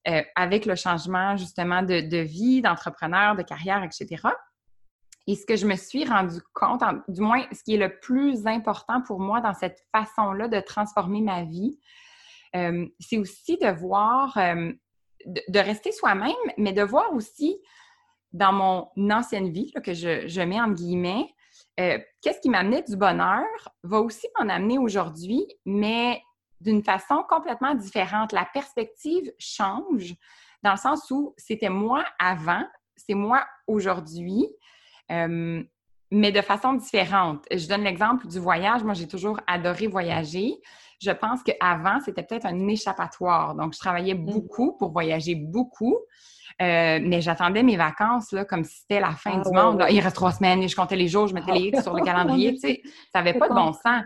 euh, avec le changement justement de, vie, d'entrepreneur, de carrière, etc. Et ce que je me suis rendu compte, du moins ce qui est le plus important pour moi dans cette façon-là de transformer ma vie, c'est aussi de voir, de, rester soi-même, mais de voir aussi dans mon ancienne vie, que je, je mets en guillemets, euh, qu'est-ce qui m'amenait du bonheur va aussi m'en amener aujourd'hui, mais d'une façon complètement différente. La perspective change dans le sens où c'était moi avant, c'est moi aujourd'hui, euh, mais de façon différente. Je donne l'exemple du voyage. Moi, j'ai toujours adoré voyager. Je pense qu'avant, c'était peut-être un échappatoire. Donc, je travaillais mmh. beaucoup pour voyager beaucoup. Euh, mais j'attendais mes vacances là, comme si c'était la fin ah du monde. Il reste trois semaines et je comptais les jours, je mettais les X sur le <laughs> calendrier. ça n'avait pas de bon sens.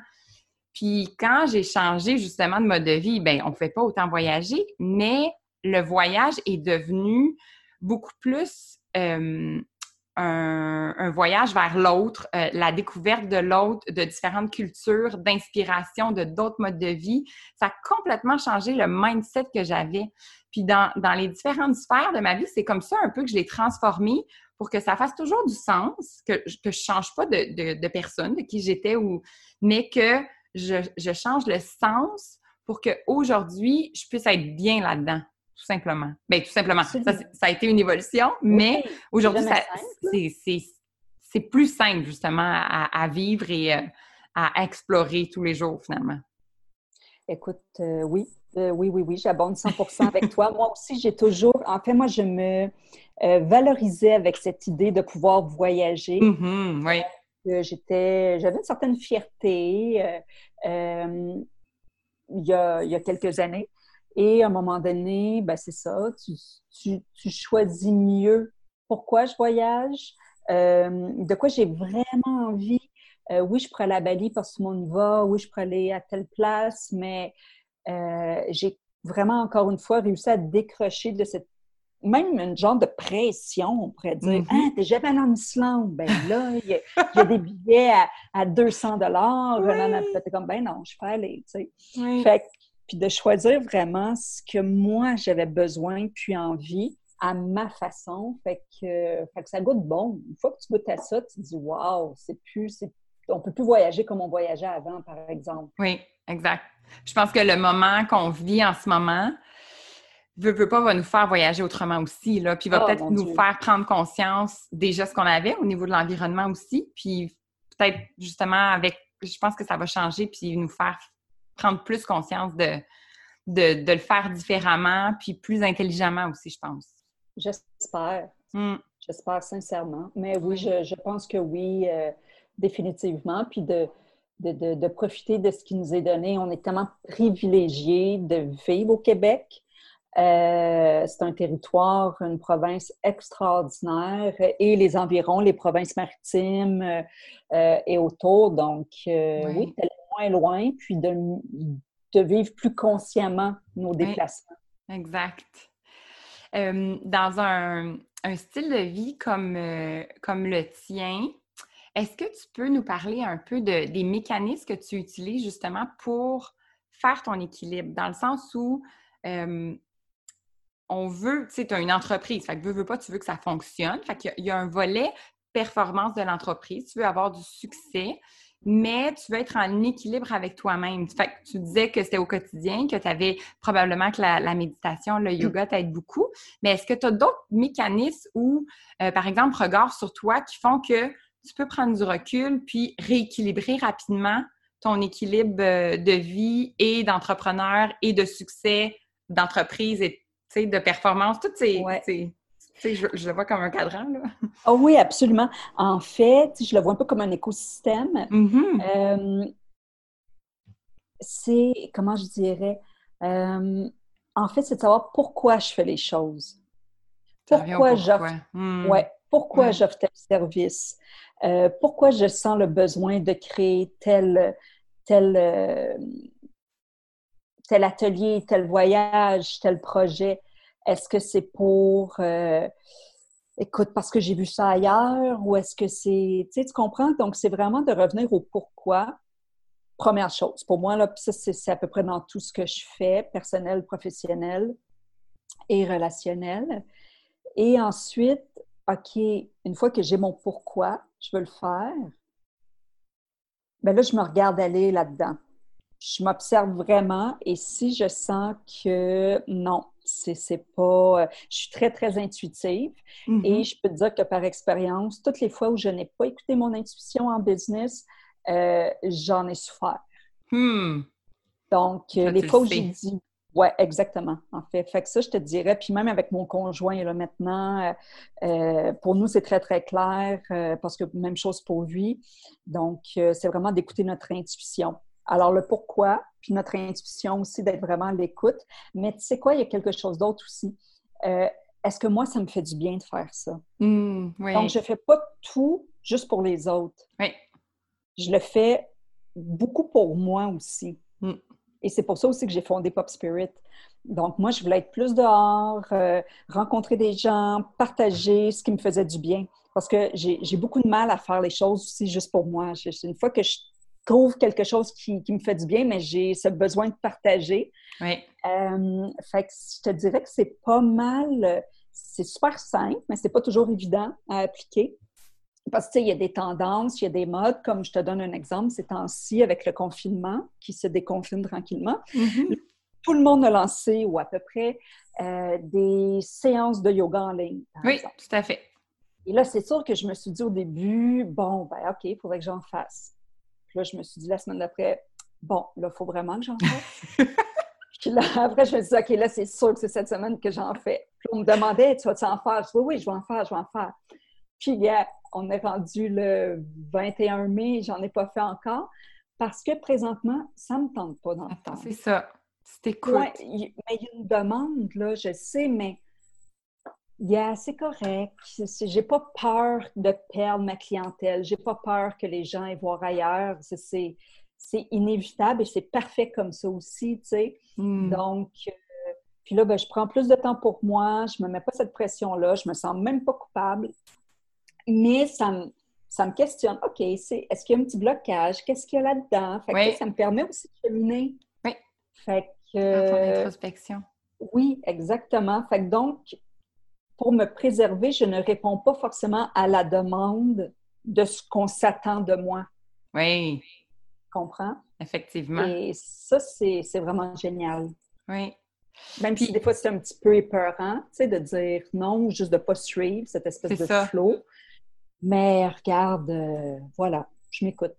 Puis quand j'ai changé justement de mode de vie, ben on ne pouvait pas autant voyager, mais le voyage est devenu beaucoup plus euh, un, voyage vers l'autre, euh, la découverte de l'autre, de différentes cultures, d'inspiration, de d'autres modes de vie. Ça a complètement changé le mindset que j'avais. Puis dans, les différentes sphères de ma vie, c'est comme ça un peu que je l'ai transformé pour que ça fasse toujours du sens, que, que je change pas de, personne, de qui j'étais, ou, mais que je, je change le sens pour qu'aujourd'hui, je puisse être bien là-dedans tout simplement. Bien, tout simplement. Ça, a été une évolution, mais aujourd'hui, c'est plus simple, justement, à, vivre et euh, à explorer tous les jours, finalement. Écoute, euh, oui, euh, oui, oui, oui, j'abonde 100% avec toi. <laughs> Moi aussi, j'ai toujours, en fait, moi, je me valorisais avec cette idée de pouvoir voyager. Mm-hmm, oui. J'étais, j'avais une certaine fierté il y, a, il y a quelques années. Et à un moment donné, ben c'est ça, tu, choisis mieux pourquoi je voyage, euh, de quoi j'ai vraiment envie. Euh, oui, je pourrais aller à Bali parce que monde va, oui, je pourrais aller à telle place, mais euh, j'ai vraiment, encore une fois, réussi à décrocher de cette même une genre de pression, on pourrait dire. Mhm. Ah, t'es jamais allé en Islande? Ben là, il y, a- il y a des billets à, à 200 dollars. Oui. T'es comme, ben non, je peux aller, tu sais. Oui. Fait que- puis de choisir vraiment ce que moi j'avais besoin puis envie à ma façon. Fait que, fait que ça goûte bon. Une fois que tu goûtes à ça, tu te dis waouh, c'est plus, c'est, on peut plus voyager comme on voyageait avant, par exemple. Oui, exact. Je pense que le moment qu'on vit en ce moment, veut, veut pas, va nous faire voyager autrement aussi, là. Puis va Oh, peut-être nous Dieu. faire prendre conscience déjà ce qu'on avait au niveau de l'environnement aussi. Puis peut-être justement avec, je pense que ça va changer, puis nous faire prendre plus conscience de, de, de le faire différemment, puis plus intelligemment aussi, je pense. J'espère. Hmm. J'espère sincèrement. Mais oui, je, je pense que oui, euh, définitivement. Puis de, de, de- de profiter de ce qui nous est donné. On est tellement privilégiés de vivre au Québec. Euh, c'est un territoire, une province extraordinaire et les environs, les provinces maritimes euh, et autour. Donc, euh, Oui. Moins loin, puis de, de vivre plus consciemment nos déplacements. Exact. Euh, dans un, un style de vie comme, euh, comme le tien, est-ce que tu peux nous parler un peu de, des mécanismes que tu utilises justement pour faire ton équilibre? Dans le sens où euh, on veut, tu sais, tu as une entreprise, fait que veux, veux pas, tu veux que ça fonctionne. Fait qu'il y a un volet performance de l'entreprise, tu veux avoir du succès, mais tu veux être en équilibre avec toi-même. Fait que tu disais que c'était au quotidien, que tu avais probablement que la, la méditation, le yoga t'aide beaucoup, mais est-ce que tu as d'autres mécanismes ou, euh, par exemple, regards sur toi qui font que tu peux prendre du recul puis rééquilibrer rapidement ton équilibre euh, de vie et d'entrepreneur et de succès d'entreprise et de performance, toutes ces... Ouais. ces- tu sais, je, je le vois comme un cadran, là. Oh oui, absolument. En fait, je le vois un peu comme un écosystème. Mhm. Euh, c'est, comment je dirais, euh, en fait, c'est de savoir pourquoi je fais les choses. Pourquoi j'offre, Hmm. ouais, pourquoi j'offre tel service, Euh, pourquoi je sens le besoin de créer tel, tel, tel atelier, tel voyage, tel projet? Est-ce que c'est pour, euh, écoute, parce que j'ai vu ça ailleurs ou est-ce que c'est, tu sais, tu comprends? Donc, c'est vraiment de revenir au pourquoi. Première chose, pour moi, là, ça, c'est à peu près dans tout ce que je fais, personnel, professionnel et relationnel. Et ensuite, OK, une fois que j'ai mon pourquoi, je veux le faire, ben là, je me regarde aller là-dedans. Je m'observe vraiment et si je sens que non, c'est c'est pas. euh, Je suis très, très intuitive Mhm. et je peux te dire que par expérience, toutes les fois où je n'ai pas écouté mon intuition en business, euh, j'en ai souffert. Hmm. Donc, euh, Ça, les le fois où j'ai dit, ouais, exactement, en fait. Fait que ça, je te dirais, puis même avec mon conjoint, là, maintenant, euh, euh, pour nous, c'est très, très clair, euh, parce que même chose pour lui. Donc, euh, c'est vraiment d'écouter notre intuition. Alors, le pourquoi, puis notre intuition aussi, d'être vraiment à l'écoute. Mais tu sais quoi, il y a quelque chose d'autre aussi. Euh, Est-ce que moi, ça me fait du bien de faire ça? Oui. Donc, je ne fais pas tout juste pour les autres Oui. je le fais beaucoup pour moi aussi. Mm. Et c'est pour ça aussi que j'ai fondé Pop Spirit. Donc, moi, je voulais être plus dehors, euh, rencontrer des gens, partager ce qui me faisait du bien. Parce que j'ai j'ai beaucoup de mal à faire les choses aussi juste pour moi. Je- Une fois que je trouve quelque chose qui, qui me fait du bien, mais j'ai ce besoin de partager. Oui. Euh, fait que je te dirais que c'est pas mal, c'est super simple, mais c'est pas toujours évident à appliquer. Parce que, tu sais, il y a des tendances, il y a des modes, comme je te donne un exemple, ces temps-ci, avec le confinement, qui se déconfine tranquillement. Mhm. Tout le monde a lancé, ou à peu près, euh, des séances de yoga en ligne, Oui, exemple. tout à fait. Et là, c'est sûr que je me suis dit au début, bon, ben OK, il faudrait que j'en fasse. Là, je me suis dit la semaine d'après, bon, là, il faut vraiment que j'en fasse. <laughs> Puis là, après, je me suis dit, OK, là, c'est sûr que c'est cette semaine que j'en fais. Puis on me demandait, tu vas-tu en faire? Je dis, oui, oui, je vais en faire, je vais en faire. Puis, on est rendu le 21 mai, j'en ai pas fait encore parce que présentement, ça me tente pas d'en faire. c'est ça. T'écoutes. Ouais, mais il y a une demande, là, je sais, mais yeah, c'est correct. J'ai pas peur de perdre ma clientèle. J'ai pas peur que les gens aillent voir ailleurs. C'est- inévitable et c'est parfait comme ça aussi, tu sais. Hmm. Donc, euh, Puis là, ben, je prends plus de temps pour moi, je me mets pas cette pression-là, je me sens même pas coupable. Mais ça me, ça me questionne, OK, c'est, est-ce qu'il y a un petit blocage? Qu'est-ce qu'il y a là-dedans? Fait que, ça me permet aussi de cheminer. Oui. Fait que... introspection. Oui, exactement. Fait que donc, pour me préserver, je ne réponds pas forcément à la demande de ce qu'on s'attend de moi. Oui. Comprends? Effectivement. Et ça, c'est vraiment génial. Oui. Même si des fois c'est un petit peu épeurant, tu sais, de dire non ou juste de ne pas suivre cette espèce de flow. Mais regarde, euh, voilà, je m'écoute.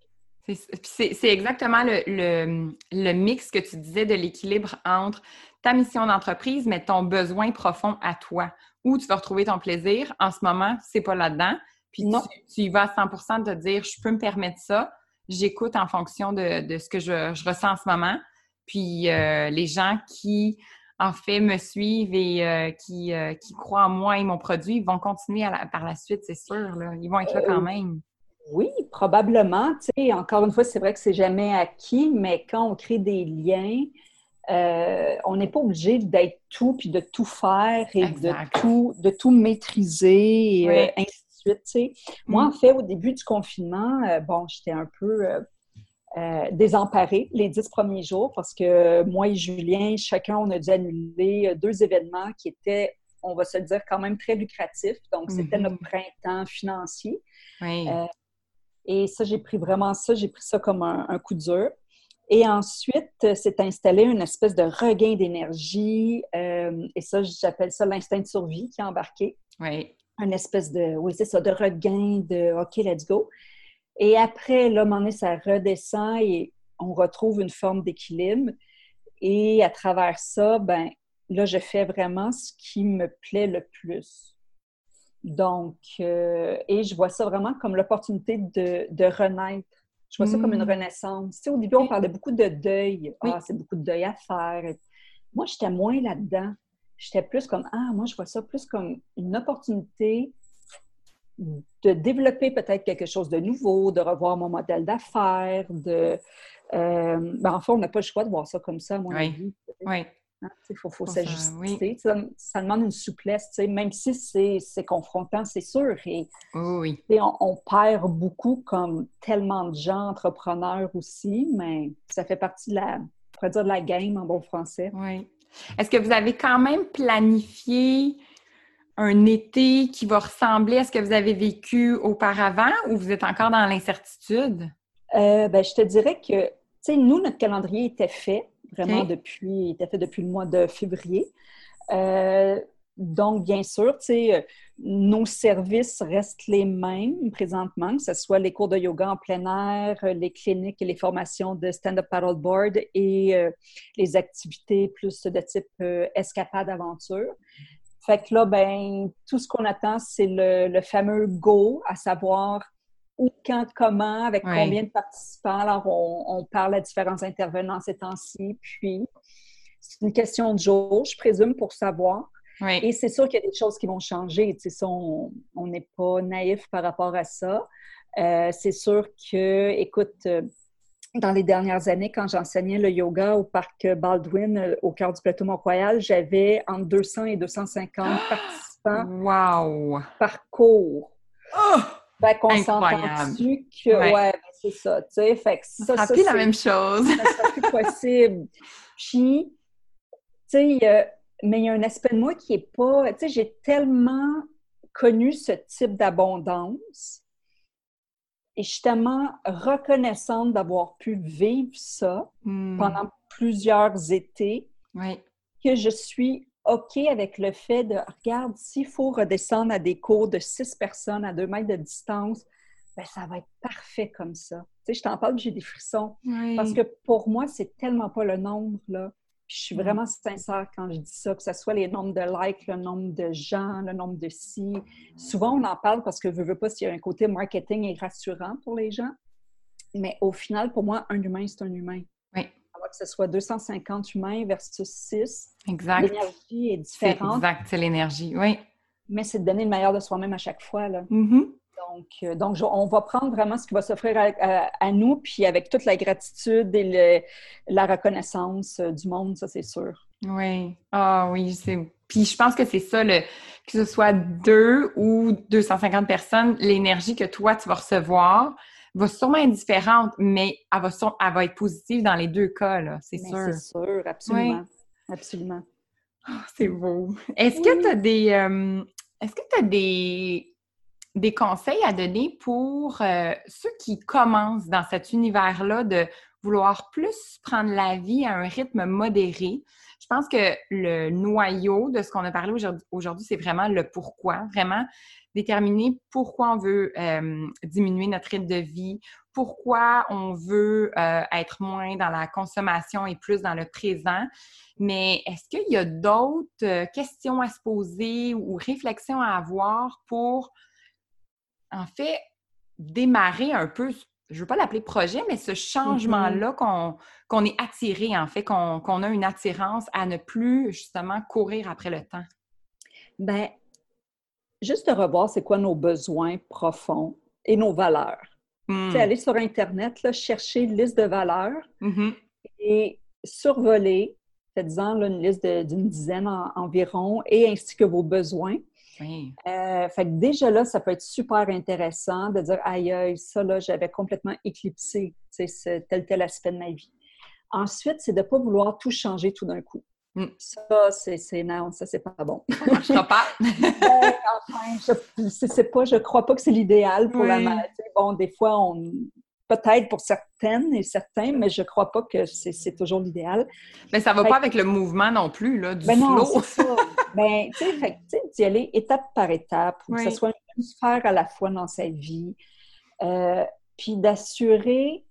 C'est exactement le, le, le, mix que tu disais de l'équilibre entre ta mission d'entreprise, mais ton besoin profond à toi. Où tu vas retrouver ton plaisir. En ce moment, c'est pas là-dedans. Puis non. Tu, y vas à 100% de te dire, je peux me permettre ça. J'écoute en fonction de, de, ce que je, je, ressens en ce moment. Puis euh, les gens qui en fait, me suivent et euh, qui, euh, qui, croient en moi et mon produit vont continuer par la suite, c'est sûr. Ils vont être là quand même. Oui, probablement. encore une fois, c'est vrai que c'est jamais acquis, mais quand on crée des liens, on n'est pas obligé d'être tout puis de tout faire et de tout, de tout maîtriser et ainsi de suite. Moi, en mm. fait, au début du confinement, bon, j'étais un peu euh, désemparés les dix premiers jours parce que moi et Julien, chacun, on a dû annuler euh, deux événements qui étaient, on va se le dire, quand même très lucratifs. Donc, c'était mm-hmm. notre printemps financier. Euh, et ça, j'ai pris vraiment ça, j'ai pris ça comme un, coup dur. Et ensuite, s'est installé une espèce de regain d'énergie. et ça, j'appelle ça l'instinct de survie qui est embarqué. Oui. Une espèce de, oui, c'est ça, de regain de OK, let's go. Et après, là, à ça redescend et on retrouve une forme d'équilibre. Et à travers ça, ben là, je fais vraiment ce qui me plaît le plus. Donc, euh, et je vois ça vraiment comme l'opportunité de, de, renaître. Je vois ça comme une hmm. renaissance. Tu sais, au début, on parlait beaucoup de deuil. Ah, c'est beaucoup de deuil à faire. Moi, j'étais moins là-dedans. J'étais plus comme, ah, moi, je vois ça plus comme une opportunité de développer peut-être quelque chose de nouveau, de revoir mon modèle d'affaires, de... Euh, ben, en fait, on n'a pas le choix de voir ça comme ça, moi. Oui. oui. Hein, il faut, s'ajuster. Ça, demande une souplesse, même si c'est confrontant, c'est sûr. Et, oui. On, on, perd beaucoup comme tellement de gens entrepreneurs aussi, mais ça fait partie de la, dire, de la game en bon français. Oui. Est-ce que vous avez quand même planifié un été qui va ressembler à ce que vous avez vécu auparavant ou vous êtes encore dans l'incertitude? Euh, ben, je te dirais que, tu sais, nous, notre calendrier était fait vraiment depuis, était fait depuis le mois de février. Euh, donc, bien sûr, nos services restent les mêmes présentement, que ce soit les cours de yoga en plein air, les cliniques et les formations de stand-up paddleboard et euh, les activités plus de type escapade aventure. Fait que là, ben, tout ce qu'on attend, c'est le, fameux go, à savoir où, quand, comment, avec combien de participants. Alors, on, parle à différents intervenants ces temps-ci. Puis, c'est une question de jour, je présume, pour savoir. Et c'est sûr qu'il y a des choses qui vont changer. Tu sais, on n'est pas naïf par rapport à ça. Euh, c'est sûr que, écoute, euh, dans les dernières années, quand j'enseignais le yoga au parc Baldwin, euh, au cœur du plateau Mont-Royal, j'avais entre 200 et 250 <gasps> participants wow. par cours. Oh! Fait qu'on s'entend-tu que, ouais, ben, c'est ça, tu sais, fait que ça, ça, plus la même chose. ça sera plus <laughs> possible. Puis, tu sais, mais il y a un aspect de moi qui est pas, tu sais, j'ai tellement connu ce type d'abondance et je suis tellement reconnaissante d'avoir pu vivre ça hmm. pendant plusieurs étés que je suis OK avec le fait de, regarde, s'il faut redescendre à des cours de six personnes à deux mètres de distance, ben, ça va être parfait comme ça. Tu sais, je t'en parle, j'ai des frissons. Parce que pour moi, c'est tellement pas le nombre, là je suis mm. vraiment sincère quand je dis ça, que ce soit les nombres de likes, le nombre de gens, le nombre de si. Souvent, on en parle parce que je veux pas s'il y a un côté marketing et rassurant pour les gens. Mais au final, pour moi, un humain, c'est un humain. Que ce soit 250 humains versus 6. Exact. L'énergie est différente. exact, c'est l'énergie, oui. Mais c'est de donner le meilleur de soi-même à chaque fois. Là. Mm-hmm. Donc, euh, donc on va prendre vraiment ce qui va s'offrir à, nous, puis avec toute la gratitude et la reconnaissance euh, du monde, ça c'est sûr. Oui. Ah oui, c'est. Puis je pense que c'est ça, le, que ce soit deux ou 250 personnes, l'énergie que toi, tu vas recevoir va sûrement être différente, mais elle va, elle va être positive dans les deux cas, là, c'est sûr. C'est sûr, absolument. Absolument. Ah, c'est beau. Est-ce que tu as des. Euh, est-ce que tu as des, des conseils à donner pour euh, ceux qui commencent dans cet univers-là de vouloir plus prendre la vie à un rythme modéré? Je pense que le noyau de ce qu'on a parlé aujourd'hui, c'est vraiment le pourquoi, vraiment déterminer pourquoi on veut euh, diminuer notre rythme de vie, pourquoi on veut euh, être moins dans la consommation et plus dans le présent. Mais est-ce qu'il y a d'autres euh, questions à se poser ou réflexions à avoir pour, en fait, démarrer un peu, je ne veux pas l'appeler projet, mais ce changement-là mm-hmm. qu'on est attiré, en fait, qu'on a une attirance à ne plus justement courir après le temps? Bien, juste de revoir c'est quoi nos besoins profonds et nos valeurs. Hmm. Aller sur Internet, là, chercher une liste de valeurs mm-hmm. et survoler, faites-en une liste d'une dizaine environ, et ainsi que vos besoins. Euh, fait que déjà là, ça peut être super intéressant de dire aïe, aïe, ça là, j'avais complètement éclipsé tel tel aspect de ma vie. Ensuite, c'est de ne pas vouloir tout changer tout d'un coup. Mm. Ça, c'est non, ça, c'est pas bon. Ça marchera pas. <laughs> ben, enfin, je sais pas, je crois pas que c'est l'idéal pour la maladie. Bon, des fois, on peut-être pour certaines et certains, mais je crois pas que c'est toujours l'idéal. Mais ça va pas avec le mouvement non plus, là, du ben ça. <laughs> ben, tu sais, d'y aller étape par étape, que ce soit une sphère à la fois dans sa vie, euh, puis d'assurer,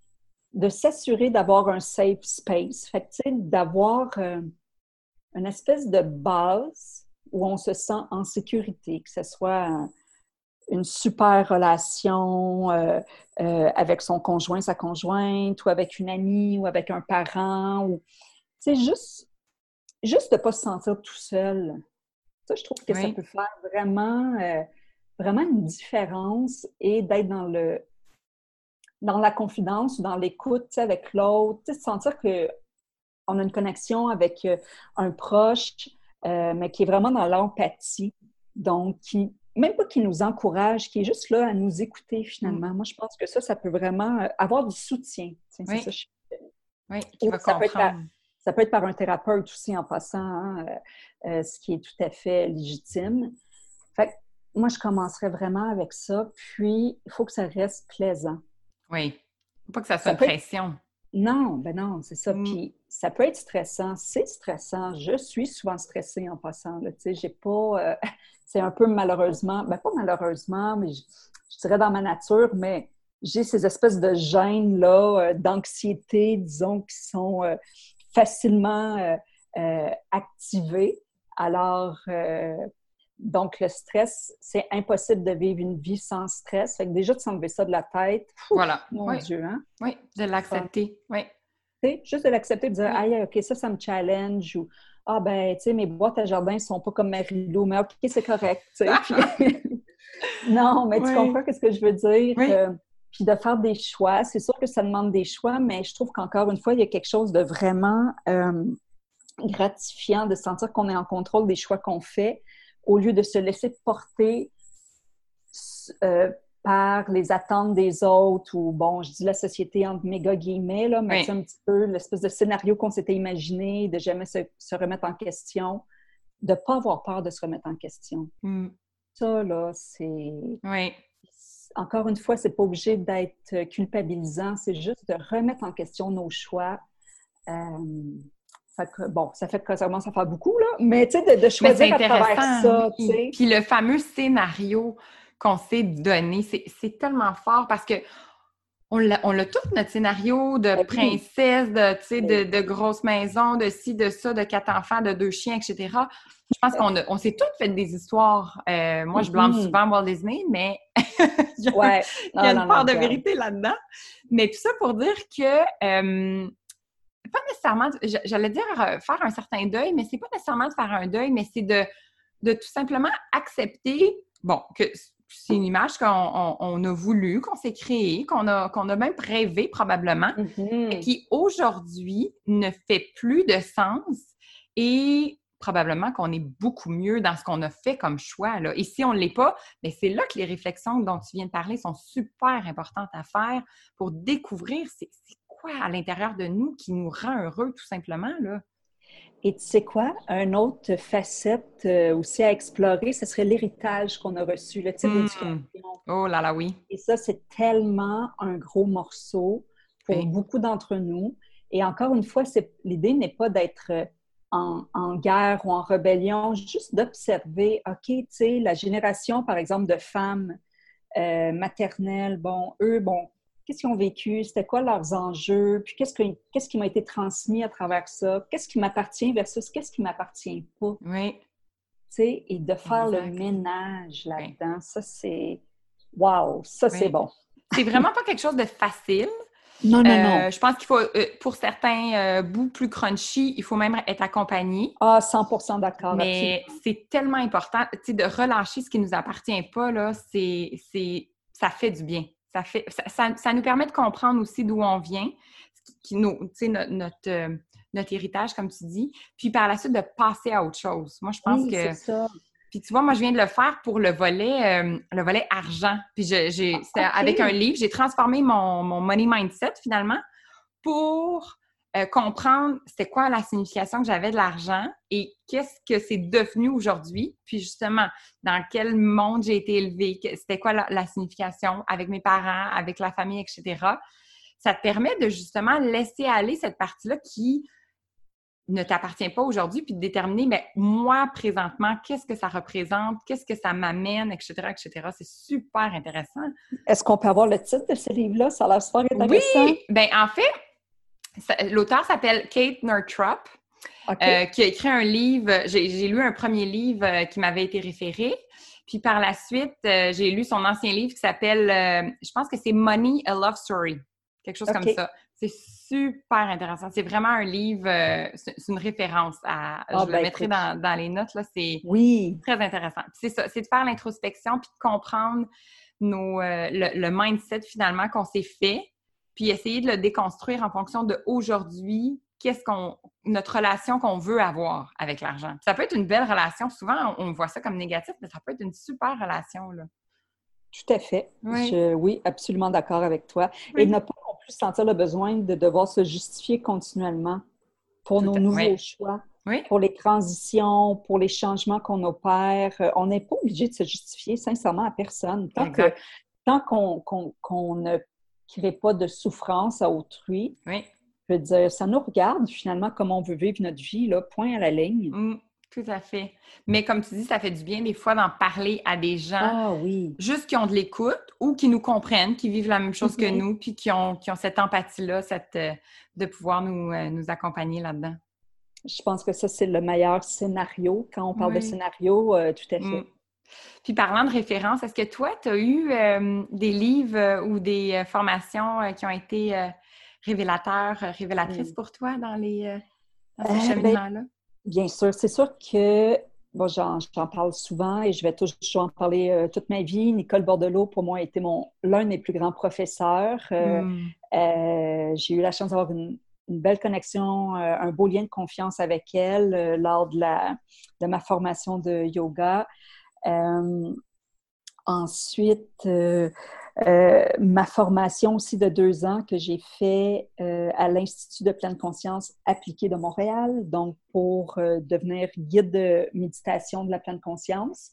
de s'assurer d'avoir un safe space. Fait tu sais, d'avoir... Euh, une espèce de base où on se sent en sécurité, que ce soit une super relation euh, euh, avec son conjoint, sa conjointe, ou avec une amie, ou avec un parent, ou c'est juste, juste de ne pas se sentir tout seul. Ça, je trouve que ça peut faire vraiment, euh, vraiment une différence et d'être dans le dans la confidence, dans l'écoute avec l'autre, de sentir que on a une connexion avec un proche, mais qui est vraiment dans l'empathie. Donc, qui, même pas qui nous encourage, qui est juste là à nous écouter finalement. Mm. Moi, je pense que ça, ça peut vraiment euh, avoir du soutien. Oui. Ça, oui, ça, peut par, ça, peut être par, un thérapeute aussi en passant, hein, ce qui est tout à fait légitime. Fait moi, je commencerais vraiment avec ça. Puis, il faut que ça reste plaisant. Oui. Faut pas que ça soit une pression. Non, ben non, c'est ça. Mm. Puis ça peut être stressant, c'est stressant. Je suis souvent stressée en passant. Tu sais, j'ai pas. Euh, <laughs> c'est un peu malheureusement, ben pas malheureusement, mais je, dirais dans ma nature, mais j'ai ces espèces de gènes-là, euh, d'anxiété, disons, qui sont euh, facilement activés. Alors, donc, le stress, c'est impossible de vivre une vie sans stress. Fait que déjà, de s'enlever ça de la tête, voilà. mon Dieu, hein? Oui, de l'accepter, oui. juste de l'accepter, de dire, aïe, OK, ça, ça me challenge, ou ah, ben, tu sais, mes boîtes à jardin ne sont pas comme Marie-Lou, mais OK, c'est correct, <laughs> non, mais tu comprends ce que je veux dire? Euh, puis de faire des choix, c'est sûr que ça demande des choix, mais je trouve qu'encore une fois, il y a quelque chose de vraiment euh, gratifiant de sentir qu'on est en contrôle des choix qu'on fait au lieu de se laisser porter euh, par les attentes des autres ou, bon, je dis la société entre méga guillemets, là, mais c'est un petit peu l'espèce de scénario qu'on s'était imaginé, de jamais se, remettre en question, de ne pas avoir peur de se remettre en question. Mm. Ça, là, c'est... Oui. Encore une fois, c'est pas obligé d'être culpabilisant, c'est juste de remettre en question nos choix. Euh, bon, ça fait que ça commence à faire beaucoup, là, mais tu sais, de, choisir à travers ça. Puis le fameux scénario qu'on s'est donné, c'est tellement fort parce que on l'a tout, notre scénario de ben princesse, de, de, de grosse maison, de ci, de ça, de quatre enfants, de deux chiens, etc. Je pense qu'on on s'est toutes fait des histoires. Euh, moi, je blâme mm-hmm. souvent Walt Disney, mais <laughs> il y a une part de vérité là-dedans. Mais tout ça pour dire que euh, pas nécessairement, j'allais dire euh, faire un certain deuil, mais c'est pas nécessairement de faire un deuil, mais c'est de, de tout simplement accepter, bon, que c'est une image qu'on a voulu, qu'on s'est créée, qu'on a, qu'on a même rêvé probablement, et mm-hmm. qui aujourd'hui ne fait plus de sens et probablement qu'on est beaucoup mieux dans ce qu'on a fait comme choix. Là. Et si on ne l'est pas, mais c'est là que les réflexions dont tu viens de parler sont super importantes à faire pour découvrir c'est quoi à l'intérieur de nous qui nous rend heureux, tout simplement. Là? Et tu sais quoi? Un autre facette euh, aussi à explorer, ce serait l'héritage qu'on a reçu, le type d'éducation. Oh là là, oui. Et ça, c'est tellement un gros morceau pour beaucoup d'entre nous. Et encore une fois, l'idée n'est pas d'être euh, en, guerre ou en rébellion, juste d'observer, OK, tu sais, la génération, par exemple, de femmes euh, maternelles, bon, eux, bon, qu'est-ce qu'ils ont vécu, c'était quoi leurs enjeux, puis qu'est-ce, qu'est-ce qui m'a été transmis à travers ça, qu'est-ce qui m'appartient versus qu'est-ce qui m'appartient pas. Oui. Tu sais, et de faire le ménage là-dedans, ça, c'est... Wow, ça, c'est bon. C'est vraiment pas quelque chose de facile. Non, <laughs> non, non. Euh, je pense qu'il faut, euh, pour certains euh, bouts plus crunchy, il faut même être accompagné. Ah, 100% d'accord. Mais c'est tellement important, tu sais, de relâcher ce qui nous appartient pas, là, c'est, ça fait du bien. Ça, fait, ça, nous permet de comprendre aussi d'où on vient, qui, nous, notre, notre, héritage, comme tu dis, puis par la suite de passer à autre chose. Moi, je pense oui, que ça. Puis tu vois, moi, je viens de le faire pour le volet, euh, le volet argent. Puis j'ai, avec un livre, j'ai transformé mon, money mindset finalement pour euh, comprendre c'était quoi la signification que j'avais de l'argent et qu'est-ce que c'est devenu aujourd'hui. Puis justement, dans quel monde j'ai été élevée, c'était quoi la, signification avec mes parents, avec la famille, etc. Ça te permet de justement laisser aller cette partie-là qui ne t'appartient pas aujourd'hui, puis de déterminer, mais moi, présentement, qu'est-ce que ça représente, qu'est-ce que ça m'amène, etc., etc. C'est super intéressant. Est-ce qu'on peut avoir le titre de ce livre-là? Ça a l'air super intéressant. Oui! Bien, en fait, l'auteur s'appelle Kate Northrop, euh, qui a écrit un livre. J'ai lu un premier livre euh, qui m'avait été référé. Puis par la suite, euh, j'ai lu son ancien livre qui s'appelle, je pense que c'est Money, a Love Story. Quelque chose comme ça. C'est super intéressant. C'est vraiment un livre, euh, c'est une référence à. je ah, le ben, mettrai dans, les notes, là. C'est oui. très intéressant. C'est ça, c'est de faire l'introspection puis de comprendre nos, le, mindset finalement qu'on s'est fait, puis essayer de le déconstruire en fonction de aujourd'hui, qu'est-ce qu'on. notre relation qu'on veut avoir avec l'argent. Ça peut être une belle relation. Souvent, on, voit ça comme négatif, mais ça peut être une super relation, là. Tout à fait. Oui, oui absolument d'accord avec toi. Et ne pas sentir le besoin de devoir se justifier continuellement pour nos nouveaux choix, pour les transitions, pour les changements qu'on opère. Euh, on n'est pas obligé de se justifier sincèrement à personne. Tant que tant qu'on ne crée pas de souffrance à autrui, je veux dire, ça nous regarde finalement comment on veut vivre notre vie, là, point à la ligne. Mm. Tout à fait. Mais comme tu dis, ça fait du bien des fois d'en parler à des gens ah, oui. juste qui ont de l'écoute ou qui nous comprennent, qui vivent la même chose que mm-hmm. nous, puis qui ont, qui ont cette empathie-là, cette, euh, de pouvoir nous, euh, nous accompagner là-dedans. Je pense que ça, c'est le meilleur scénario. Quand on parle de scénario, euh, tout à fait. Mm. Puis parlant de référence, est-ce que toi, tu as eu des livres ou des formations qui ont été révélateurs, révélatrices mm. pour toi dans, les, dans ces ben, cheminements-là? Bien sûr, c'est sûr que bon, j'en parle souvent et je vais toujours en parler euh, toute ma vie. Nicole Bordelot, pour moi, a été l'un des plus grands professeurs. Euh, euh, j'ai eu la chance d'avoir une, belle connexion, un beau lien de confiance avec elle lors de, la, de ma formation de yoga. Ensuite, euh, ma formation aussi de deux ans que j'ai fait euh, à l'Institut de pleine conscience appliqué de Montréal, donc pour euh, devenir guide de méditation de la pleine conscience.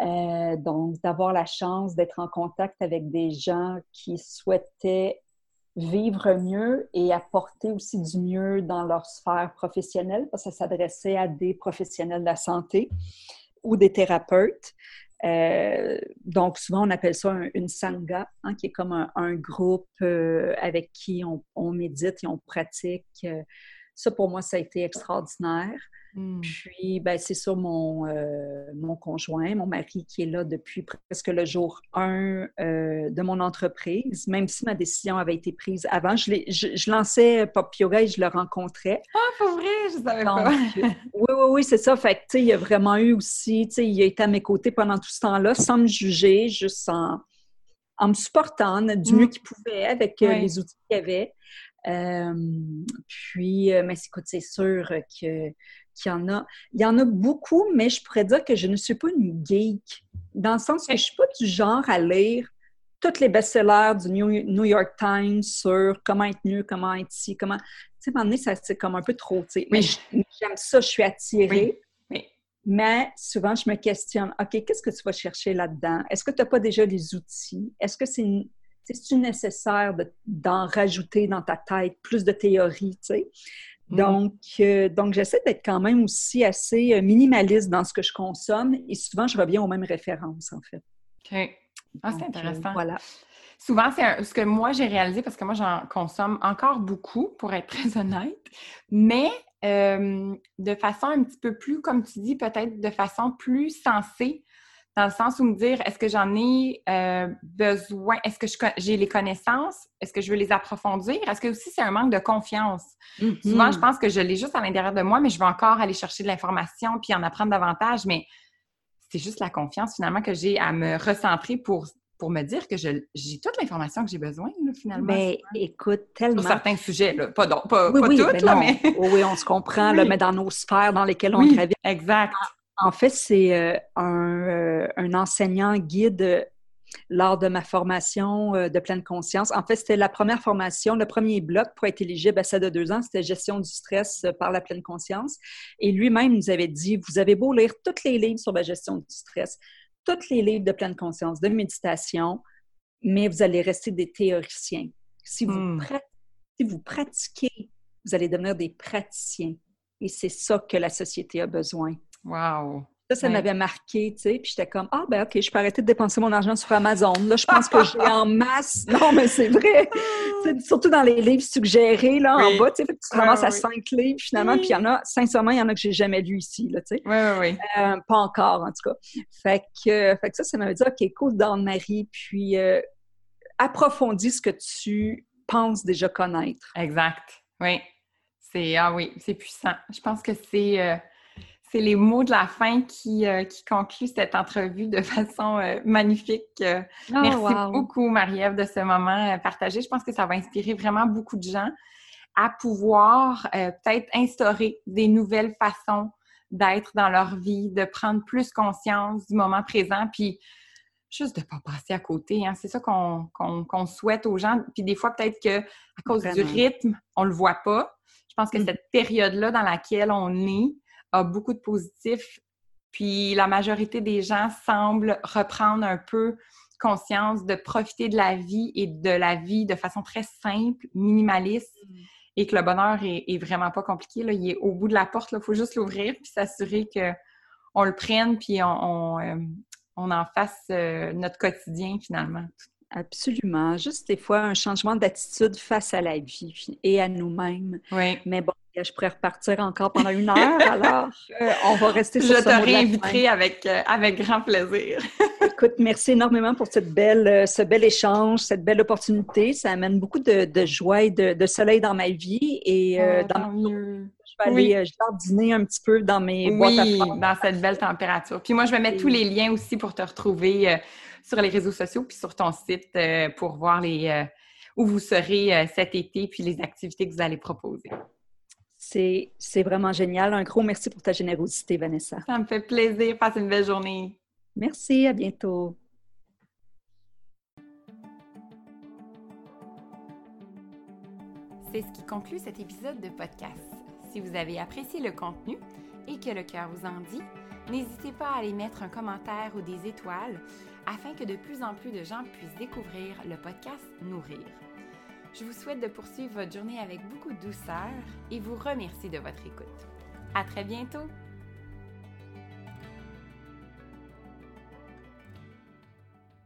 donc, d'avoir la chance d'être en contact avec des gens qui souhaitaient vivre mieux et apporter aussi du mieux dans leur sphère professionnelle, parce que ça s'adressait à des professionnels de la santé ou des thérapeutes. Euh, donc, souvent, on appelle ça une sangha, hein, qui est comme un, groupe euh, avec qui on, médite et on pratique. Euh, ça, pour moi, ça a été extraordinaire. Hmm. Puis, ben, c'est sur mon, euh, mon conjoint, mon mari, qui est là depuis presque le jour 1 euh, de mon entreprise, même si ma décision avait été prise avant. Je, je, lançais Pop Yoga et je le rencontrais. Ah, pour vrai? Je savais pas. <laughs> oui, oui, oui, c'est ça. Fait que, tu sais, il y a vraiment eu aussi, tu sais, il a été à mes côtés pendant tout ce temps-là, sans me juger, juste en, en me supportant du mieux hmm. qu'il pouvait avec euh, les outils qu'il avait. puis, mais écoute, c'est sûr que qu'il y en a. Il y en a beaucoup, mais je pourrais dire que je ne suis pas une geek, dans le sens que je ne suis pas du genre à lire tous les best-sellers du New York Times sur comment être mieux, comment être ici, comment... Tu sais, à un moment donné, c'est comme un peu trop, tu sais. Mais j'aime ça, je suis attirée. Mais souvent, je me questionne, OK, qu'est-ce que tu vas chercher là-dedans? Est-ce que tu n'as pas déjà les outils? Est-ce que c'est nécessaire d'en rajouter dans ta tête plus de théorie, tu sais? Mm. Donc, euh, donc j'essaie d'être quand même aussi assez euh, minimaliste dans ce que je consomme et souvent, je reviens aux mêmes références, en fait. OK. Ah, c'est euh, intéressant. voilà. Souvent, c'est ce que moi, j'ai réalisé, parce que moi, j'en consomme encore beaucoup, pour être <laughs> très honnête, mais de façon un petit peu plus, comme tu dis, peut-être de façon plus sensée, dans le sens où me dire, est-ce que j'en ai euh, besoin, est-ce que j'ai les connaissances, est-ce que je veux les approfondir, est-ce que aussi c'est un manque de confiance? Mm-hmm. Souvent, je pense que je l'ai juste à l'intérieur de moi, mais je veux encore aller chercher de l'information puis en apprendre davantage, mais c'est juste la confiance finalement que j'ai à me recentrer pour pour me dire que j'ai toute l'information que j'ai besoin, finalement. Mais écoute, tellement. Sur certains sujets, là. pas, pas, pas toutes, là, mais. oui, on se comprend, là, mais dans nos sphères dans lesquelles on oui, Exact. En, fait, c'est euh, un, euh, un, enseignant guide euh, lors de ma formation de pleine conscience. En fait, c'était la première formation, le premier bloc pour être éligible à ça de deux ans, c'était gestion du stress par la pleine conscience. Et lui-même nous avait dit, vous avez beau lire tous les livres sur la gestion du stress, tous les livres de pleine conscience, de méditation, mais vous allez rester des théoriciens. Si vous, hmm. si vous pratiquez, vous allez devenir des praticiens. Et c'est ça que la société a besoin. Wow! Ça, ça m'avait marqué, tu sais. Puis j'étais comme, ah, ben OK, je peux arrêter de dépenser mon argent sur Amazon. Là, je pense que j'ai en masse. <laughs> Non, mais c'est vrai. surtout dans les livres suggérés, là, en bas, tu sais, tu te ramasses à cinq livres, finalement. Puis il y en a, sincèrement, il y en a que j'ai jamais lu ici, là, tu sais. Oui, oui, oui. Euh, pas encore, en tout cas. Fait que, fait que ça, ça m'avait dit, OK, cool, Marie. Puis euh, approfondis ce que tu penses déjà connaître. Exact. Oui. C'est, ah oui, c'est puissant. Je pense que c'est. C'est les mots de la fin qui, euh, qui concluent cette entrevue de façon euh, magnifique. Euh, oh, merci beaucoup, Marie-Ève, de ce moment partagé. Je pense que ça va inspirer vraiment beaucoup de gens à pouvoir peut-être instaurer des nouvelles façons d'être dans leur vie, de prendre plus conscience du moment présent, puis juste de ne pas passer à côté. Hein. C'est ça qu'on souhaite aux gens. Puis des fois, peut-être qu'à cause du rythme, on ne le voit pas. Je pense que mm. cette période-là dans laquelle on est, a beaucoup de positifs. Puis la majorité des gens semblent reprendre un peu conscience de profiter de la vie et de la vie de façon très simple, minimaliste, mm. et que le bonheur est, vraiment pas compliqué. Là. Il est au bout de la porte, il faut juste l'ouvrir puis s'assurer qu'on le prenne puis on, euh, en fasse euh, notre quotidien finalement. Absolument. Juste des fois un changement d'attitude face à la vie et à nous-mêmes. Oui. Mais bon, je pourrais repartir encore pendant une heure, alors <laughs> euh, on va rester sur Je te réinviterai avec, euh, avec grand plaisir. <laughs> Écoute, merci énormément pour cette belle, euh, ce bel échange, cette belle opportunité. Ça amène beaucoup de, joie et de, soleil dans ma vie. Et oh, dans je vais aller jardiner un petit peu dans mes boîtes à dans cette belle température. Puis moi, je vais mettre tous les liens aussi pour te retrouver sur les réseaux sociaux puis sur ton site pour voir les, où vous serez cet été puis les activités que vous allez proposer. C'est vraiment génial. Un gros merci pour ta générosité, Vanessa. Ça me fait plaisir. Passe une belle journée. Merci, à bientôt. C'est ce qui conclut cet épisode de podcast. Si vous avez apprécié le contenu et que le cœur vous en dit, n'hésitez pas à aller mettre un commentaire ou des étoiles afin que de plus en plus de gens puissent découvrir le podcast Nourrir. Je vous souhaite de poursuivre votre journée avec beaucoup de douceur et vous remercie de votre écoute. À très bientôt!